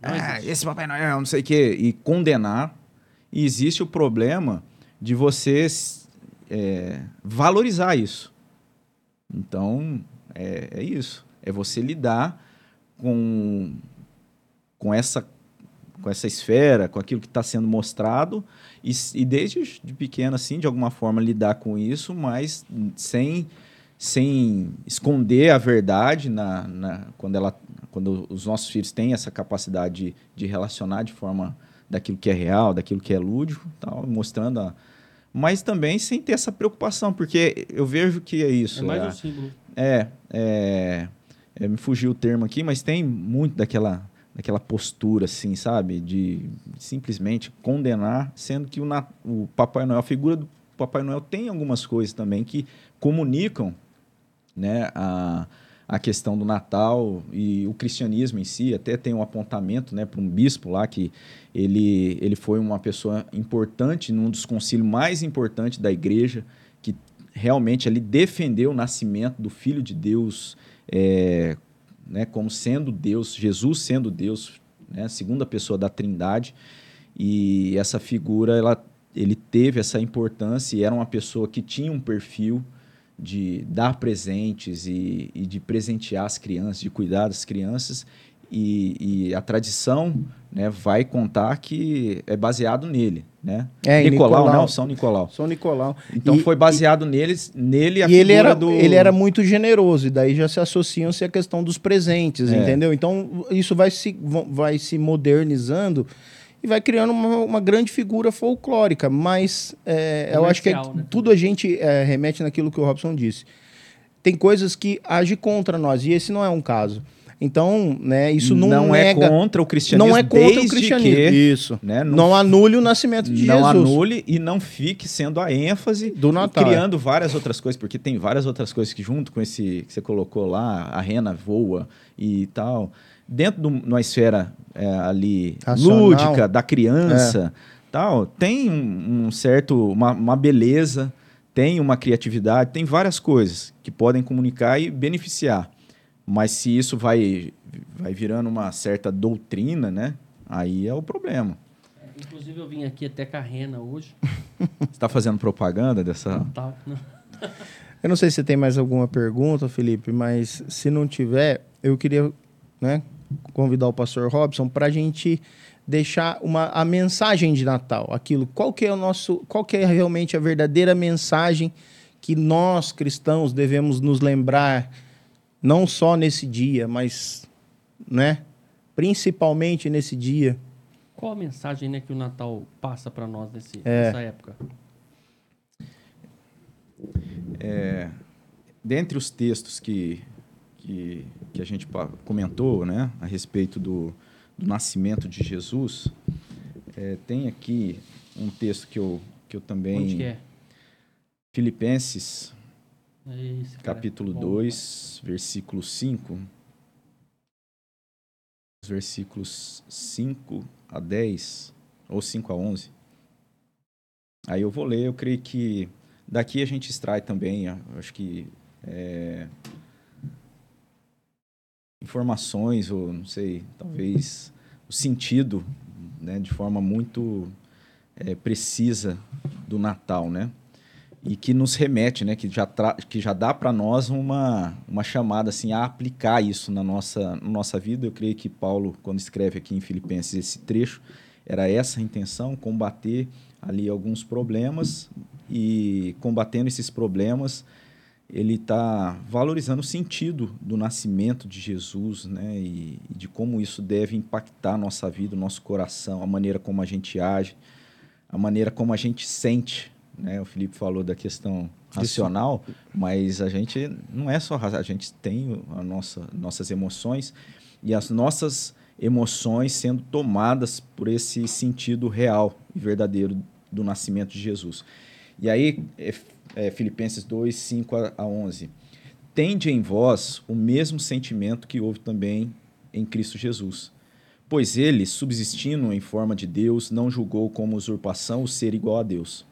Ah, esse Papai Noel, não sei o quê. E condenar. E existe o problema de você é, valorizar isso. Então, é, é isso. É você lidar com, com, essa, com essa esfera, com aquilo que está sendo mostrado, e, e desde de pequeno, assim, de alguma forma, lidar com isso, mas sem, sem esconder a verdade na, na, quando, ela, quando os nossos filhos têm essa capacidade de, de relacionar de forma daquilo que é real, daquilo que é lúdico, tal, mostrando a, mas também sem ter essa preocupação, porque eu vejo que é isso.
É mais é, um símbolo.
É, é, é, me fugiu o termo aqui, mas tem muito daquela, daquela postura, assim, sabe? De simplesmente condenar, sendo que o, o Papai Noel, a figura do Papai Noel tem algumas coisas também que comunicam né, a, a questão do Natal e o cristianismo em si. Até tem um apontamento né, para um bispo lá que ele, ele foi uma pessoa importante num dos concílios mais importantes da igreja, que realmente ele defendeu o nascimento do Filho de Deus é, né, como sendo Deus, Jesus sendo Deus, né, segunda pessoa da Trindade. E essa figura, ela, ele teve essa importância e era uma pessoa que tinha um perfil de dar presentes e, e, de presentear as crianças, de cuidar das crianças. E, e, a tradição né, vai contar que é baseado nele. Né?
É,
Nicolau, Nicolau, não, São Nicolau.
São Nicolau.
Então e, foi baseado neles, nele a
e ele era, do... ele era muito generoso, e daí já se associam-se a questão dos presentes, é. entendeu? Então isso vai se, vai se modernizando e vai criando uma, uma grande figura folclórica. Mas é, eu acho que é, né? tudo a gente é, remete naquilo que o Robson disse. Tem coisas que agem contra nós, e esse não é um caso. Então, né, isso não,
não
é
nega, é contra o cristianismo.
Não é contra o cristianismo. Que,
isso. Né,
não, não, anule o nascimento de
não
Jesus.
Não anule e não fique sendo a ênfase
do Natal.
criando várias outras coisas, porque tem várias outras coisas que junto com esse que você colocou lá, a rena voa e tal dentro de uma esfera é, ali Racional. lúdica da criança, é. tal, tem um, um certo uma, uma, beleza, tem uma criatividade, tem várias coisas que podem comunicar e beneficiar. Mas se isso vai vai virando uma certa doutrina, né? Aí é o problema.
Inclusive eu vim aqui até Carrena hoje.
Você está fazendo propaganda dessa?
Não, tá, não.
Eu não sei se tem mais alguma pergunta, Felipe, mas se não tiver, eu queria né, convidar o pastor Robson para a gente deixar uma, a mensagem de Natal, aquilo, qual que é o nosso, qual que é realmente a verdadeira mensagem que nós cristãos devemos nos lembrar, não só nesse dia, mas, né, principalmente nesse dia.
Qual a mensagem né, que o Natal passa para nós nesse, é. nessa época?
É, dentre os textos que que, que a gente comentou né, a respeito do, do nascimento de Jesus, é, tem aqui um texto que eu, que eu também.
Onde que é?
Filipenses,
Esse,
capítulo 2, versículo 5. Versículos 5 a 10, ou 5 a 11. Aí eu vou ler, eu creio que daqui a gente extrai também, acho que é, informações, ou não sei, talvez o sentido, né, de forma muito é, precisa do Natal, né? E que nos remete, né, que já, que já dá para nós uma, uma chamada assim, a aplicar isso na nossa, na nossa vida. Eu creio que Paulo, quando escreve aqui em Filipenses esse trecho, era essa a intenção, combater ali alguns problemas e combatendo esses problemas, ele está valorizando o sentido do nascimento de Jesus, né? E, e, de como isso deve impactar a nossa vida, o nosso coração, a maneira como a gente age, a maneira como a gente sente, né? O Felipe falou da questão racional, isso. mas a gente não é só a gente tem a nossa nossas emoções e as nossas emoções sendo tomadas por esse sentido real e verdadeiro do nascimento de Jesus. E aí é, é, Filipenses 2, 5 a 11. Tende em vós o mesmo sentimento que houve também em Cristo Jesus. Pois ele, subsistindo em forma de Deus, não julgou como usurpação o ser igual a Deus.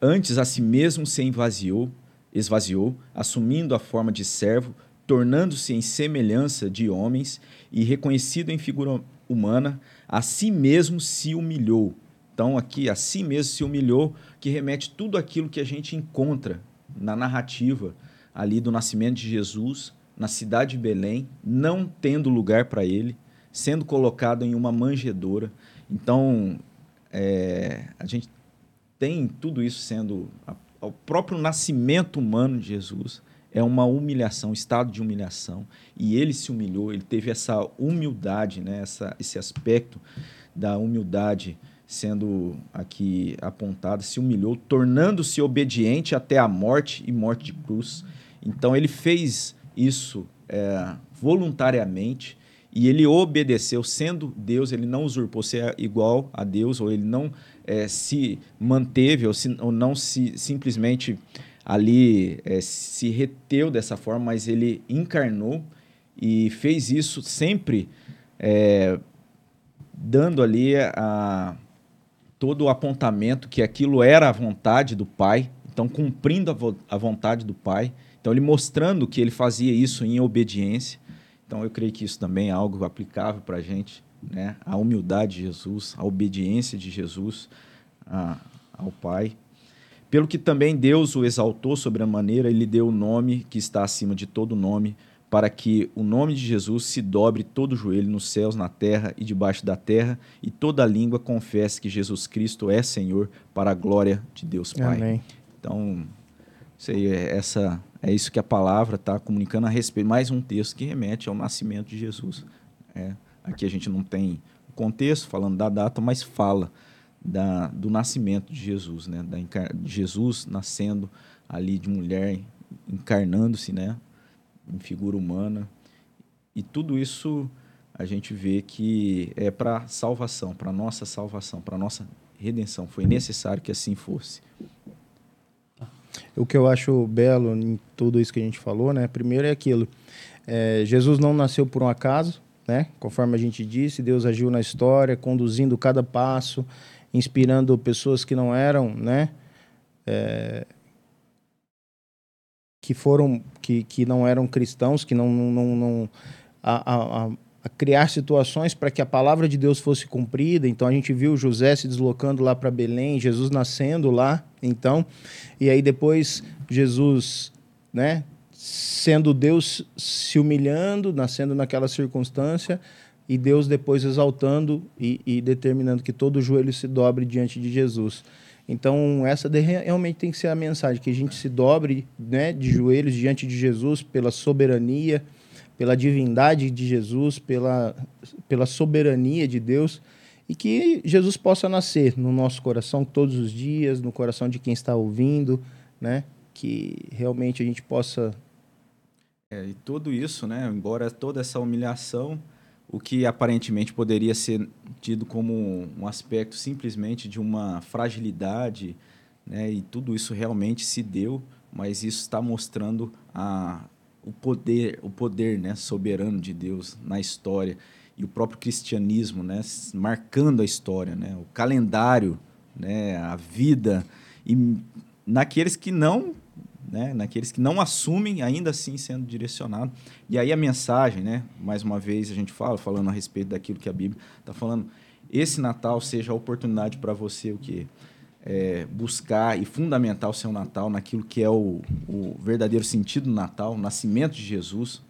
Antes a si mesmo se esvaziou, esvaziou, assumindo a forma de servo, tornando-se em semelhança de homens e reconhecido em figura humana, a si mesmo se humilhou então, aqui, a si mesmo se humilhou, que remete tudo aquilo que a gente encontra na narrativa ali do nascimento de Jesus, na cidade de Belém, não tendo lugar para ele, sendo colocado em uma manjedoura. Então, é, a gente tem tudo isso sendo. A, o próprio nascimento humano de Jesus é uma humilhação, um estado de humilhação. E ele se humilhou, ele teve essa humildade, né? essa, esse aspecto da humildade sendo aqui apontada, se humilhou, tornando-se obediente até a morte e morte de cruz. Então ele fez isso é, voluntariamente e ele obedeceu, sendo Deus, ele não usurpou ser igual a Deus, ou ele não é, se manteve, ou, se, ou, não se simplesmente ali é, se reteu dessa forma, mas ele encarnou e fez isso sempre é, dando ali a, todo o apontamento que aquilo era a vontade do Pai, então cumprindo a, vo a vontade do Pai. Então ele mostrando que ele fazia isso em obediência. Então eu creio que isso também é algo aplicável para a gente, né? A humildade de Jesus, a obediência de Jesus a, ao Pai. Pelo que também Deus o exaltou sobre a maneira, ele deu o nome que está acima de todo nome, para que o nome de Jesus se dobre todo o joelho nos céus, na terra e debaixo da terra, e toda língua confesse que Jesus Cristo é Senhor, para a glória de Deus Pai. Amém. Então, sei, é, essa, é isso que a palavra está comunicando a respeito. Mais um texto que remete ao nascimento de Jesus. É, aqui a gente não tem o contexto falando da data, mas fala da, do nascimento de Jesus, né? Da, de Jesus nascendo ali de mulher, encarnando-se, né? Em figura humana. E tudo isso a gente vê que é para salvação, para nossa salvação, para nossa redenção. Foi necessário que assim fosse.
O que eu acho belo em tudo isso que a gente falou, né? Primeiro é aquilo. É, Jesus não nasceu por um acaso, né? Conforme a gente disse, Deus agiu na história, conduzindo cada passo, inspirando pessoas que não eram, né? É, que foram que, que não eram cristãos, que não, não, não a, a, a criar situações para que a palavra de Deus fosse cumprida. Então a gente viu José se deslocando lá para Belém, Jesus nascendo lá, então, e aí depois Jesus, né, sendo Deus se humilhando, nascendo naquela circunstância, e Deus depois exaltando e, e determinando que todo joelho se dobre diante de Jesus. Então, essa realmente tem que ser a mensagem, que a gente se dobre né, de joelhos diante de Jesus pela soberania, pela divindade de Jesus, pela, pela soberania de Deus, e que Jesus possa nascer no nosso coração todos os dias, no coração de quem está ouvindo, né? que realmente a gente possa...
É, e tudo isso, né? embora toda essa humilhação o que aparentemente poderia ser tido como um aspecto simplesmente de uma fragilidade, né? e tudo isso realmente se deu, mas isso está mostrando a, o poder, o poder né? soberano de Deus na história e o próprio cristianismo, né? marcando a história, né? o calendário, né? a vida e naqueles que não né? naqueles que não assumem, ainda assim sendo direcionado. E aí a mensagem, né? mais uma vez a gente fala, falando a respeito daquilo que a Bíblia está falando, esse Natal seja a oportunidade para você o que é, buscar e fundamentar o seu Natal naquilo que é o, o verdadeiro sentido do Natal, o nascimento de Jesus,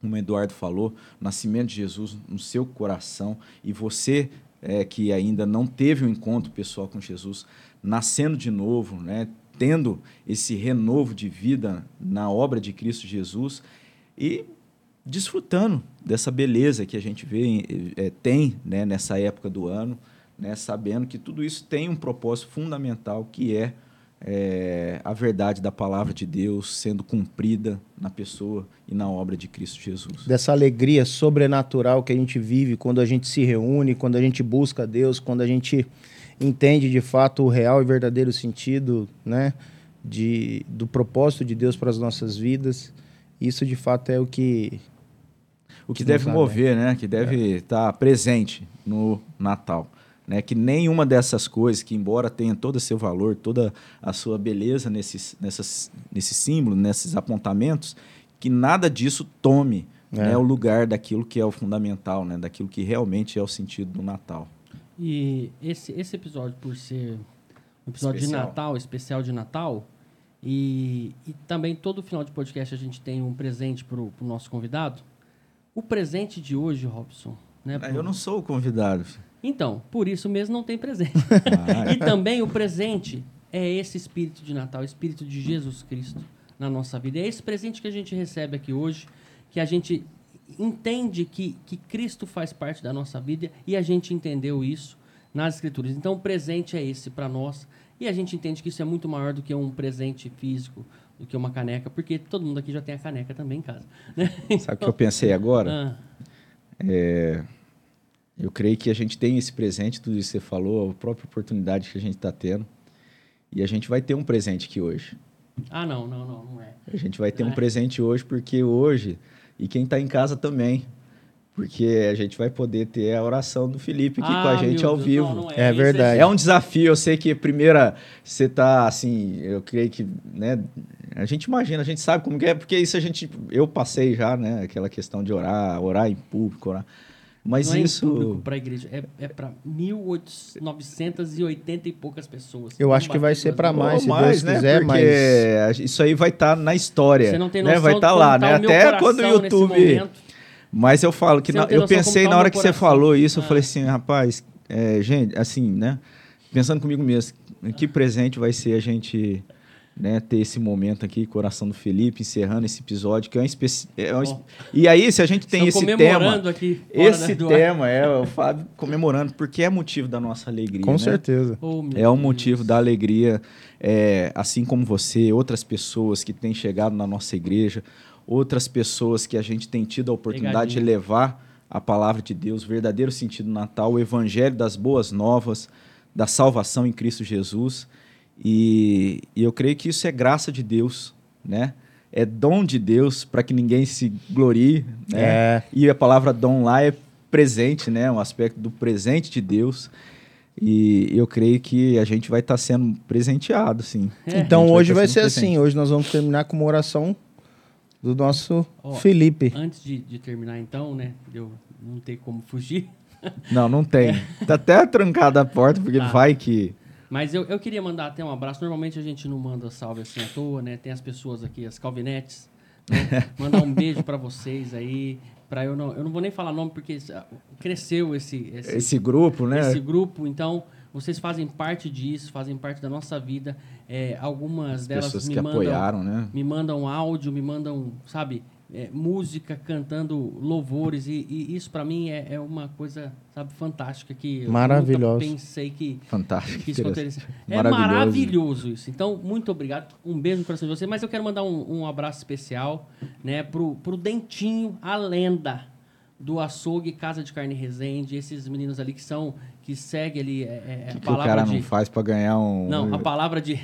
como o Eduardo falou, o nascimento de Jesus no seu coração e você é, que ainda não teve um encontro pessoal com Jesus, nascendo de novo, né? Tendo esse renovo de vida na obra de Cristo Jesus e desfrutando dessa beleza que a gente vê, é, tem né, nessa época do ano, né, sabendo que tudo isso tem um propósito fundamental que é, é, a verdade da palavra de Deus sendo cumprida na pessoa e na obra de Cristo Jesus.
Dessa alegria sobrenatural que a gente vive quando a gente se reúne, quando a gente busca Deus, quando a gente entende de fato o real e verdadeiro sentido né, de, do propósito de Deus para as nossas vidas. Isso de fato é o que
o que deve mover, né? Que deve é. estar presente no Natal. Né, que nenhuma dessas coisas, que embora tenha todo o seu valor, toda a sua beleza nesses, nessas, nesse símbolo, nesses apontamentos, que nada disso tome é. né, o lugar daquilo que é o fundamental, né, daquilo que realmente é o sentido do Natal.
E esse, esse episódio, por ser um episódio especial. de Natal, especial de Natal, e, e também todo final de podcast a gente tem um presente para o nosso convidado. O presente de hoje, Robson. Né,
pro... Eu não sou o convidado.
Então, por isso mesmo não tem presente. Ah, e também o presente é esse espírito de Natal, o espírito de Jesus Cristo na nossa vida. É esse presente que a gente recebe aqui hoje, que a gente entende que, que Cristo faz parte da nossa vida e a gente entendeu isso nas Escrituras. Então, o presente é esse para nós e a gente entende que isso é muito maior do que um presente físico, do que uma caneca, porque todo mundo aqui já tem a caneca também em casa. Né?
Sabe o que eu pensei agora? Ah. É, eu creio que a gente tem esse presente, tudo isso que você falou, a própria oportunidade que a gente está tendo. E a gente vai ter um presente aqui hoje.
Ah, não, não, não, não é.
A gente vai ter
não
um é. presente hoje, porque hoje, e quem está em casa também, porque a gente vai poder ter a oração do Felipe aqui ah, com a gente ao Deus, vivo. Não, não
é, é verdade.
É um desafio. Eu sei que primeira você tá assim, eu creio que, né, a gente imagina, a gente sabe como que é, porque isso a gente eu passei já, né, aquela questão de orar, orar em público, orar. Mas
não
isso
é para a igreja, é, é para 1980 e poucas pessoas.
Eu acho que vai ser para mais, se mais, Deus né? quiser, Porque
mas isso aí vai estar tá na história. Você não tem né? noção né? Vai estar tá lá, né? Até quando o YouTube mas eu falo que na, eu pensei na hora que você falou isso, ah. eu falei assim, rapaz, é, gente, assim, né? Pensando comigo mesmo, que presente vai ser a gente né, ter esse momento aqui, coração do Felipe, encerrando esse episódio, que é um, especi... é um... E aí, se a gente tem esse tema,
aqui,
esse tema é o Fábio comemorando, porque é motivo da nossa alegria.
Com
né?
certeza.
Oh, é um motivo da alegria, é, assim como você, outras pessoas que têm chegado na nossa igreja, outras pessoas que a gente tem tido a oportunidade Pegadinha. de levar a palavra de Deus, o verdadeiro sentido do Natal, o evangelho das boas novas, da salvação em Cristo Jesus. E, e eu creio que isso é graça de Deus, né? É dom de Deus para que ninguém se glorie, né? É. E a palavra dom lá é presente, né? Um aspecto do presente de Deus. E eu creio que a gente vai estar tá sendo presenteado, sim.
É. Então hoje vai, vai ser presente. assim. Hoje nós vamos terminar com uma oração do nosso Felipe.
Antes de, de, terminar, então, né? Eu não tem como fugir.
Não, não tem. É. Tá até trancada a porta, porque tá. vai que.
Mas eu, eu queria mandar até um abraço. Normalmente a gente não manda salve assim à toa, né? Tem as pessoas aqui, as calvinetes. Né? Mandar um beijo para vocês aí. Para eu não, eu não vou nem falar nome porque cresceu esse,
esse, esse grupo, né?
Esse grupo, então vocês fazem parte disso, fazem parte da nossa vida. É, algumas As delas
pessoas
me
que
mandam,
apoiaram, né?
me mandam áudio, me mandam, sabe, é, música cantando louvores e, e isso para mim é, é, uma coisa, sabe, fantástica que
maravilhoso.
eu pensei que
fantástico.
Que isso É maravilhoso. maravilhoso. isso. Então muito obrigado, um beijo no coração de você. Mas eu quero mandar um, um abraço especial, né, pro pro Dentinho, a lenda do açougue Casa de Carne Resende, esses meninos ali que são que segue ali é,
é que a palavra que o cara de... não faz para ganhar um
não a palavra de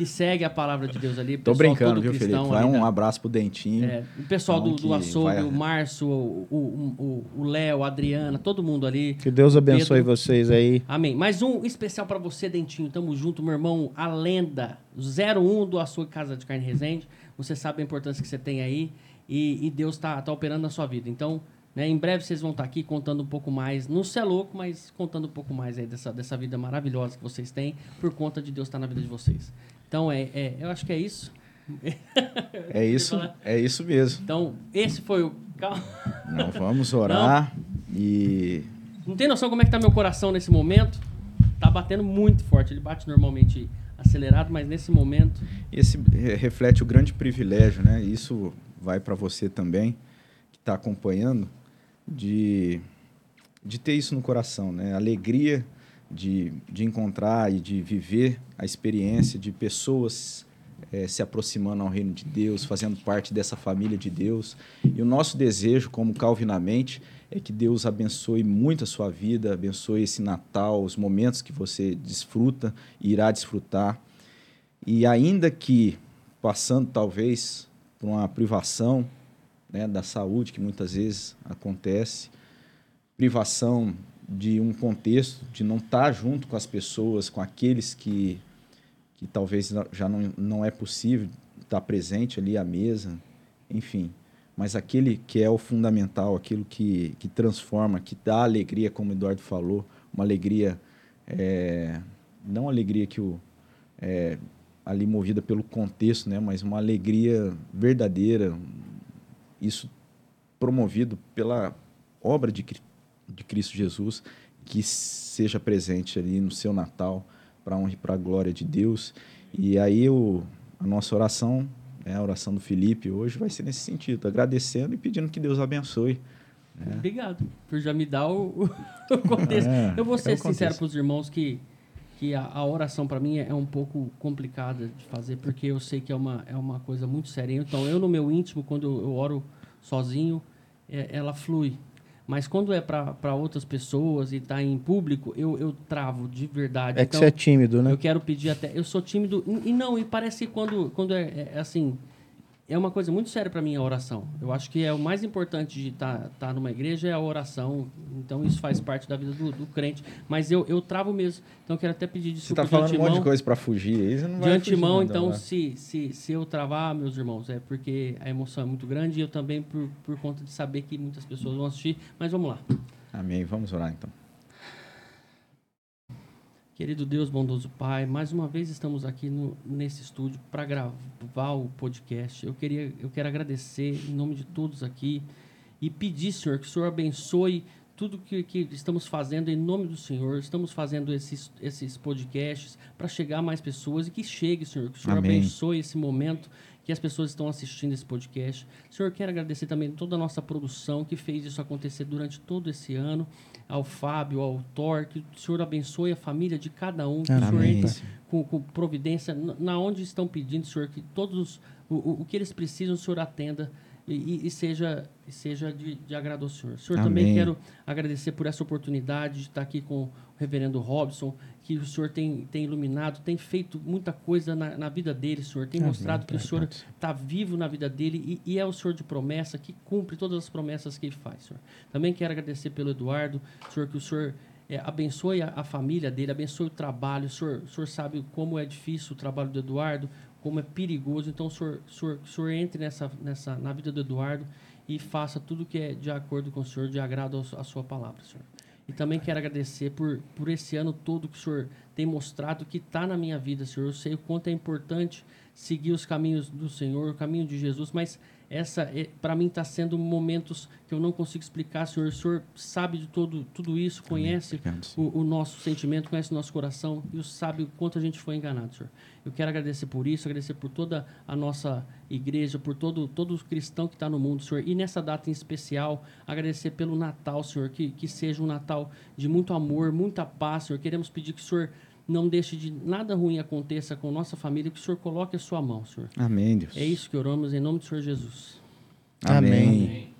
que segue a palavra de Deus ali
tô brincando viu Felipe? Vai um abraço pro Dentinho.
É, o pessoal do, do açougue vai... o Márcio o Léo o, o, a Adriana todo mundo ali.
Que Deus abençoe Pedro. vocês aí.
Amém. Mais um especial para você Dentinho. Tamo junto meu irmão a lenda 01 do açougue Casa de Carne Resende. Você sabe a importância que você tem aí e, e Deus está tá operando na sua vida. Então, né, em breve vocês vão estar tá aqui contando um pouco mais, não ser louco, mas contando um pouco mais aí dessa, dessa vida maravilhosa que vocês têm, por conta de Deus estar tá na vida de vocês. Então, é, é eu acho que é isso.
É isso, é isso mesmo.
Então, esse foi o.
Não, vamos orar não. e.
Não tem noção como é que tá meu coração nesse momento? Tá batendo muito forte. Ele bate normalmente acelerado, mas nesse momento.
Esse reflete o grande privilégio, né? Isso vai para você também, que está acompanhando, de, de ter isso no coração, né? Alegria de, de encontrar e de viver a experiência de pessoas é, se aproximando ao reino de Deus, fazendo parte dessa família de Deus. E o nosso desejo, como Calvinamente, é que Deus abençoe muito a sua vida, abençoe esse Natal, os momentos que você desfruta e irá desfrutar. E ainda que passando talvez por uma privação né, da saúde, que muitas vezes acontece, privação de um contexto, de não estar junto com as pessoas, com aqueles que, que talvez já não, não é possível estar presente ali à mesa, enfim. Mas aquele que é o fundamental, aquilo que, que transforma, que dá alegria, como o Eduardo falou, uma alegria, é, não alegria que o, é, ali movida pelo contexto, né, mas uma alegria verdadeira, isso promovido pela obra de, de Cristo Jesus que seja presente ali no seu Natal para honra e para a glória de Deus. E aí o, a nossa oração, né, a oração do Felipe hoje vai ser nesse sentido, agradecendo e pedindo que Deus abençoe.
Né? Obrigado por já me dar o, o contexto. É, Eu vou ser é sincero para os irmãos que, que a, a oração para mim é, é um pouco complicada de fazer, porque eu sei que é uma, é uma coisa muito séria. Então, eu no meu íntimo, quando eu, eu oro sozinho, é, ela flui. Mas quando é para outras pessoas e está em público, eu, eu travo de verdade.
É que então, você é tímido, né?
Eu quero pedir até. Eu sou tímido. E não, e parece que quando, quando é, é, é assim é uma coisa muito séria para mim a oração. Eu acho que é o mais importante de estar tá, tá numa igreja é a oração. Então isso faz parte da vida do, do crente. Mas eu, eu travo mesmo. Então eu quero até pedir desculpa.
Você está falando de um monte de coisa para fugir aí, você não
De antemão, fugir, então, se, se, se eu travar, meus irmãos, é porque a emoção é muito grande e eu também por, por conta de saber que muitas pessoas vão assistir. Mas vamos lá.
Amém. Vamos orar então.
Querido Deus, bondoso Pai, mais uma vez estamos aqui no, nesse estúdio para gravar o podcast. Eu, queria, eu quero agradecer em nome de todos aqui e pedir, Senhor, que o Senhor abençoe tudo que, que estamos fazendo em nome do Senhor. Estamos fazendo esses, esses podcasts para chegar a mais pessoas e que chegue, Senhor, que o Senhor Amém. abençoe esse momento que as pessoas estão assistindo esse podcast. Senhor, quero agradecer também toda a nossa produção que fez isso acontecer durante todo esse ano ao Fábio, ao Thor, que o Senhor abençoe a família de cada um, que Amém. o Senhor entra com, com, providência na onde estão pedindo, Senhor, que todos o, o, que eles precisam, o Senhor atenda e, e, seja, seja de, de agrado ao Senhor. Senhor, Amém. também quero agradecer por essa oportunidade de estar aqui com o reverendo Robson, que o Senhor tem, tem iluminado, tem feito muita coisa na, na vida dele, Senhor. Tem Amém. mostrado que o Senhor está vivo na vida dele e, e, é o Senhor de promessa, que cumpre todas as promessas que ele faz, Senhor. Também quero agradecer pelo Eduardo, Senhor, que o Senhor é, abençoe a, a, família dele, abençoe o trabalho. O senhor, o senhor sabe como é difícil o trabalho do Eduardo, como é perigoso. Então, o senhor, o senhor, o senhor entre nessa, nessa, na vida do Eduardo e faça tudo que é de acordo com o Senhor, de agrado à sua palavra, Senhor. E também quero agradecer por, por esse ano todo que o Senhor tem mostrado que está na minha vida, Senhor. Eu sei o quanto é importante seguir os caminhos do Senhor, o caminho de Jesus, mas essa é, para mim está sendo momentos que eu não consigo explicar, Senhor. O Senhor sabe de todo, tudo isso, conhece o, o, nosso sentimento, conhece o nosso coração e sabe o quanto a gente foi enganado, Senhor. Eu quero agradecer por isso, agradecer por toda a nossa igreja, por todo, todo cristão que está no mundo, Senhor. E nessa data em especial, agradecer pelo Natal, Senhor, que, que seja um Natal de muito amor, muita paz, Senhor. Queremos pedir que o Senhor não deixe de nada ruim aconteça com nossa família, que o Senhor coloque a sua mão, Senhor.
Amém, Deus.
É isso que oramos em nome do Senhor Jesus.
Amém.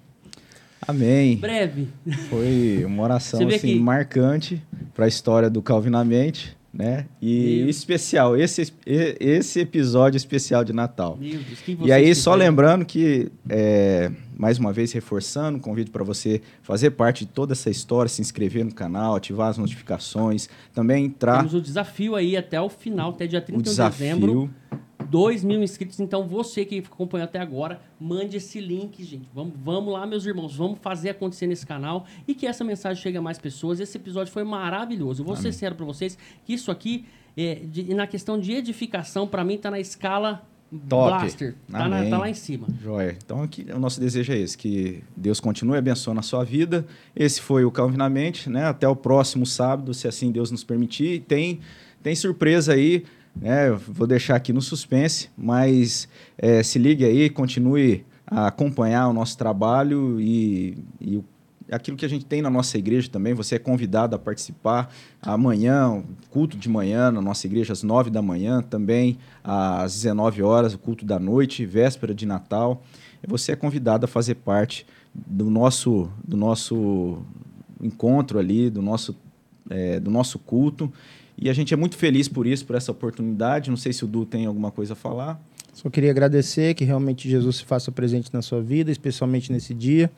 Amém.
Breve.
Foi uma oração assim, que... marcante para a história do Calvinamente né? E especial, esse, esse episódio especial de Natal. Deus, e aí, só lembrando que, é, mais uma vez, reforçando, convido para você fazer parte de toda essa história, se inscrever no canal, ativar as notificações, também entrar...
Temos o desafio aí até o final, até dia 31 de dezembro. 2 mil inscritos. Então, você que acompanhou até agora, mande esse link, gente. Vamos, vamos lá, meus irmãos. Vamos fazer acontecer nesse canal e que essa mensagem chegue a mais pessoas. Esse episódio foi maravilhoso. Eu vou Amém. ser sincero para vocês que isso aqui, é, de, na questão de edificação, para mim, está na escala Top. Blaster. Tá, na, tá, lá em cima.
Joia. Então, aqui, o nosso desejo é esse, que Deus continue abençoando a sua vida. Esse foi o Calvinamente, né? Até o próximo sábado, se assim Deus nos permitir. Tem, tem surpresa aí né? Vou deixar aqui no suspense, mas é, se ligue aí, continue a acompanhar o nosso trabalho e, e aquilo que a gente tem na nossa igreja também. Você é convidado a participar amanhã, culto de manhã na nossa igreja, às 9 da manhã, também às 19 horas, o culto da noite, véspera de Natal. Você é convidado a fazer parte do nosso, do nosso encontro ali, do nosso, é, do nosso culto. E a gente é muito feliz por isso, por essa oportunidade. Não sei se o Du tem alguma coisa a falar.
Só queria agradecer que realmente Jesus se faça presente na sua vida, especialmente nesse dia,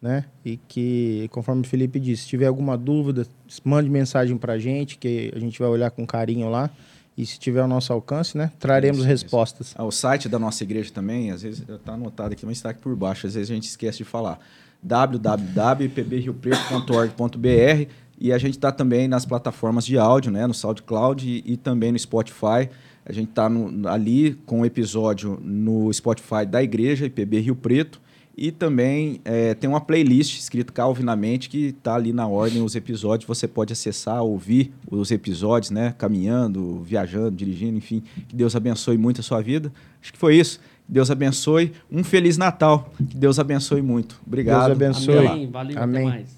né? E que, conforme o Felipe disse, se tiver alguma dúvida, mande mensagem para a gente, que a gente vai olhar com carinho lá. E se tiver ao nosso alcance, né, traremos isso, respostas. Isso.
Ah, o site da nossa igreja também, às vezes está anotado aqui, mas está aqui por baixo, às vezes a gente esquece de falar. www.pbriopreto.org.br e a gente está também nas plataformas de áudio, né, no SoundCloud e, e também no Spotify. A gente está ali com o um episódio no Spotify da igreja, IPB Rio Preto, e também é, tem uma playlist escrito Calvinamente que está ali na ordem os episódios. Você pode acessar, ouvir os episódios, né? Caminhando, viajando, dirigindo, enfim. Que Deus abençoe muito a sua vida. Acho que foi isso. Deus abençoe. Um Feliz Natal. Que Deus abençoe muito. Obrigado.
Deus abençoe.
Amém. Valeu, Amém. até mais.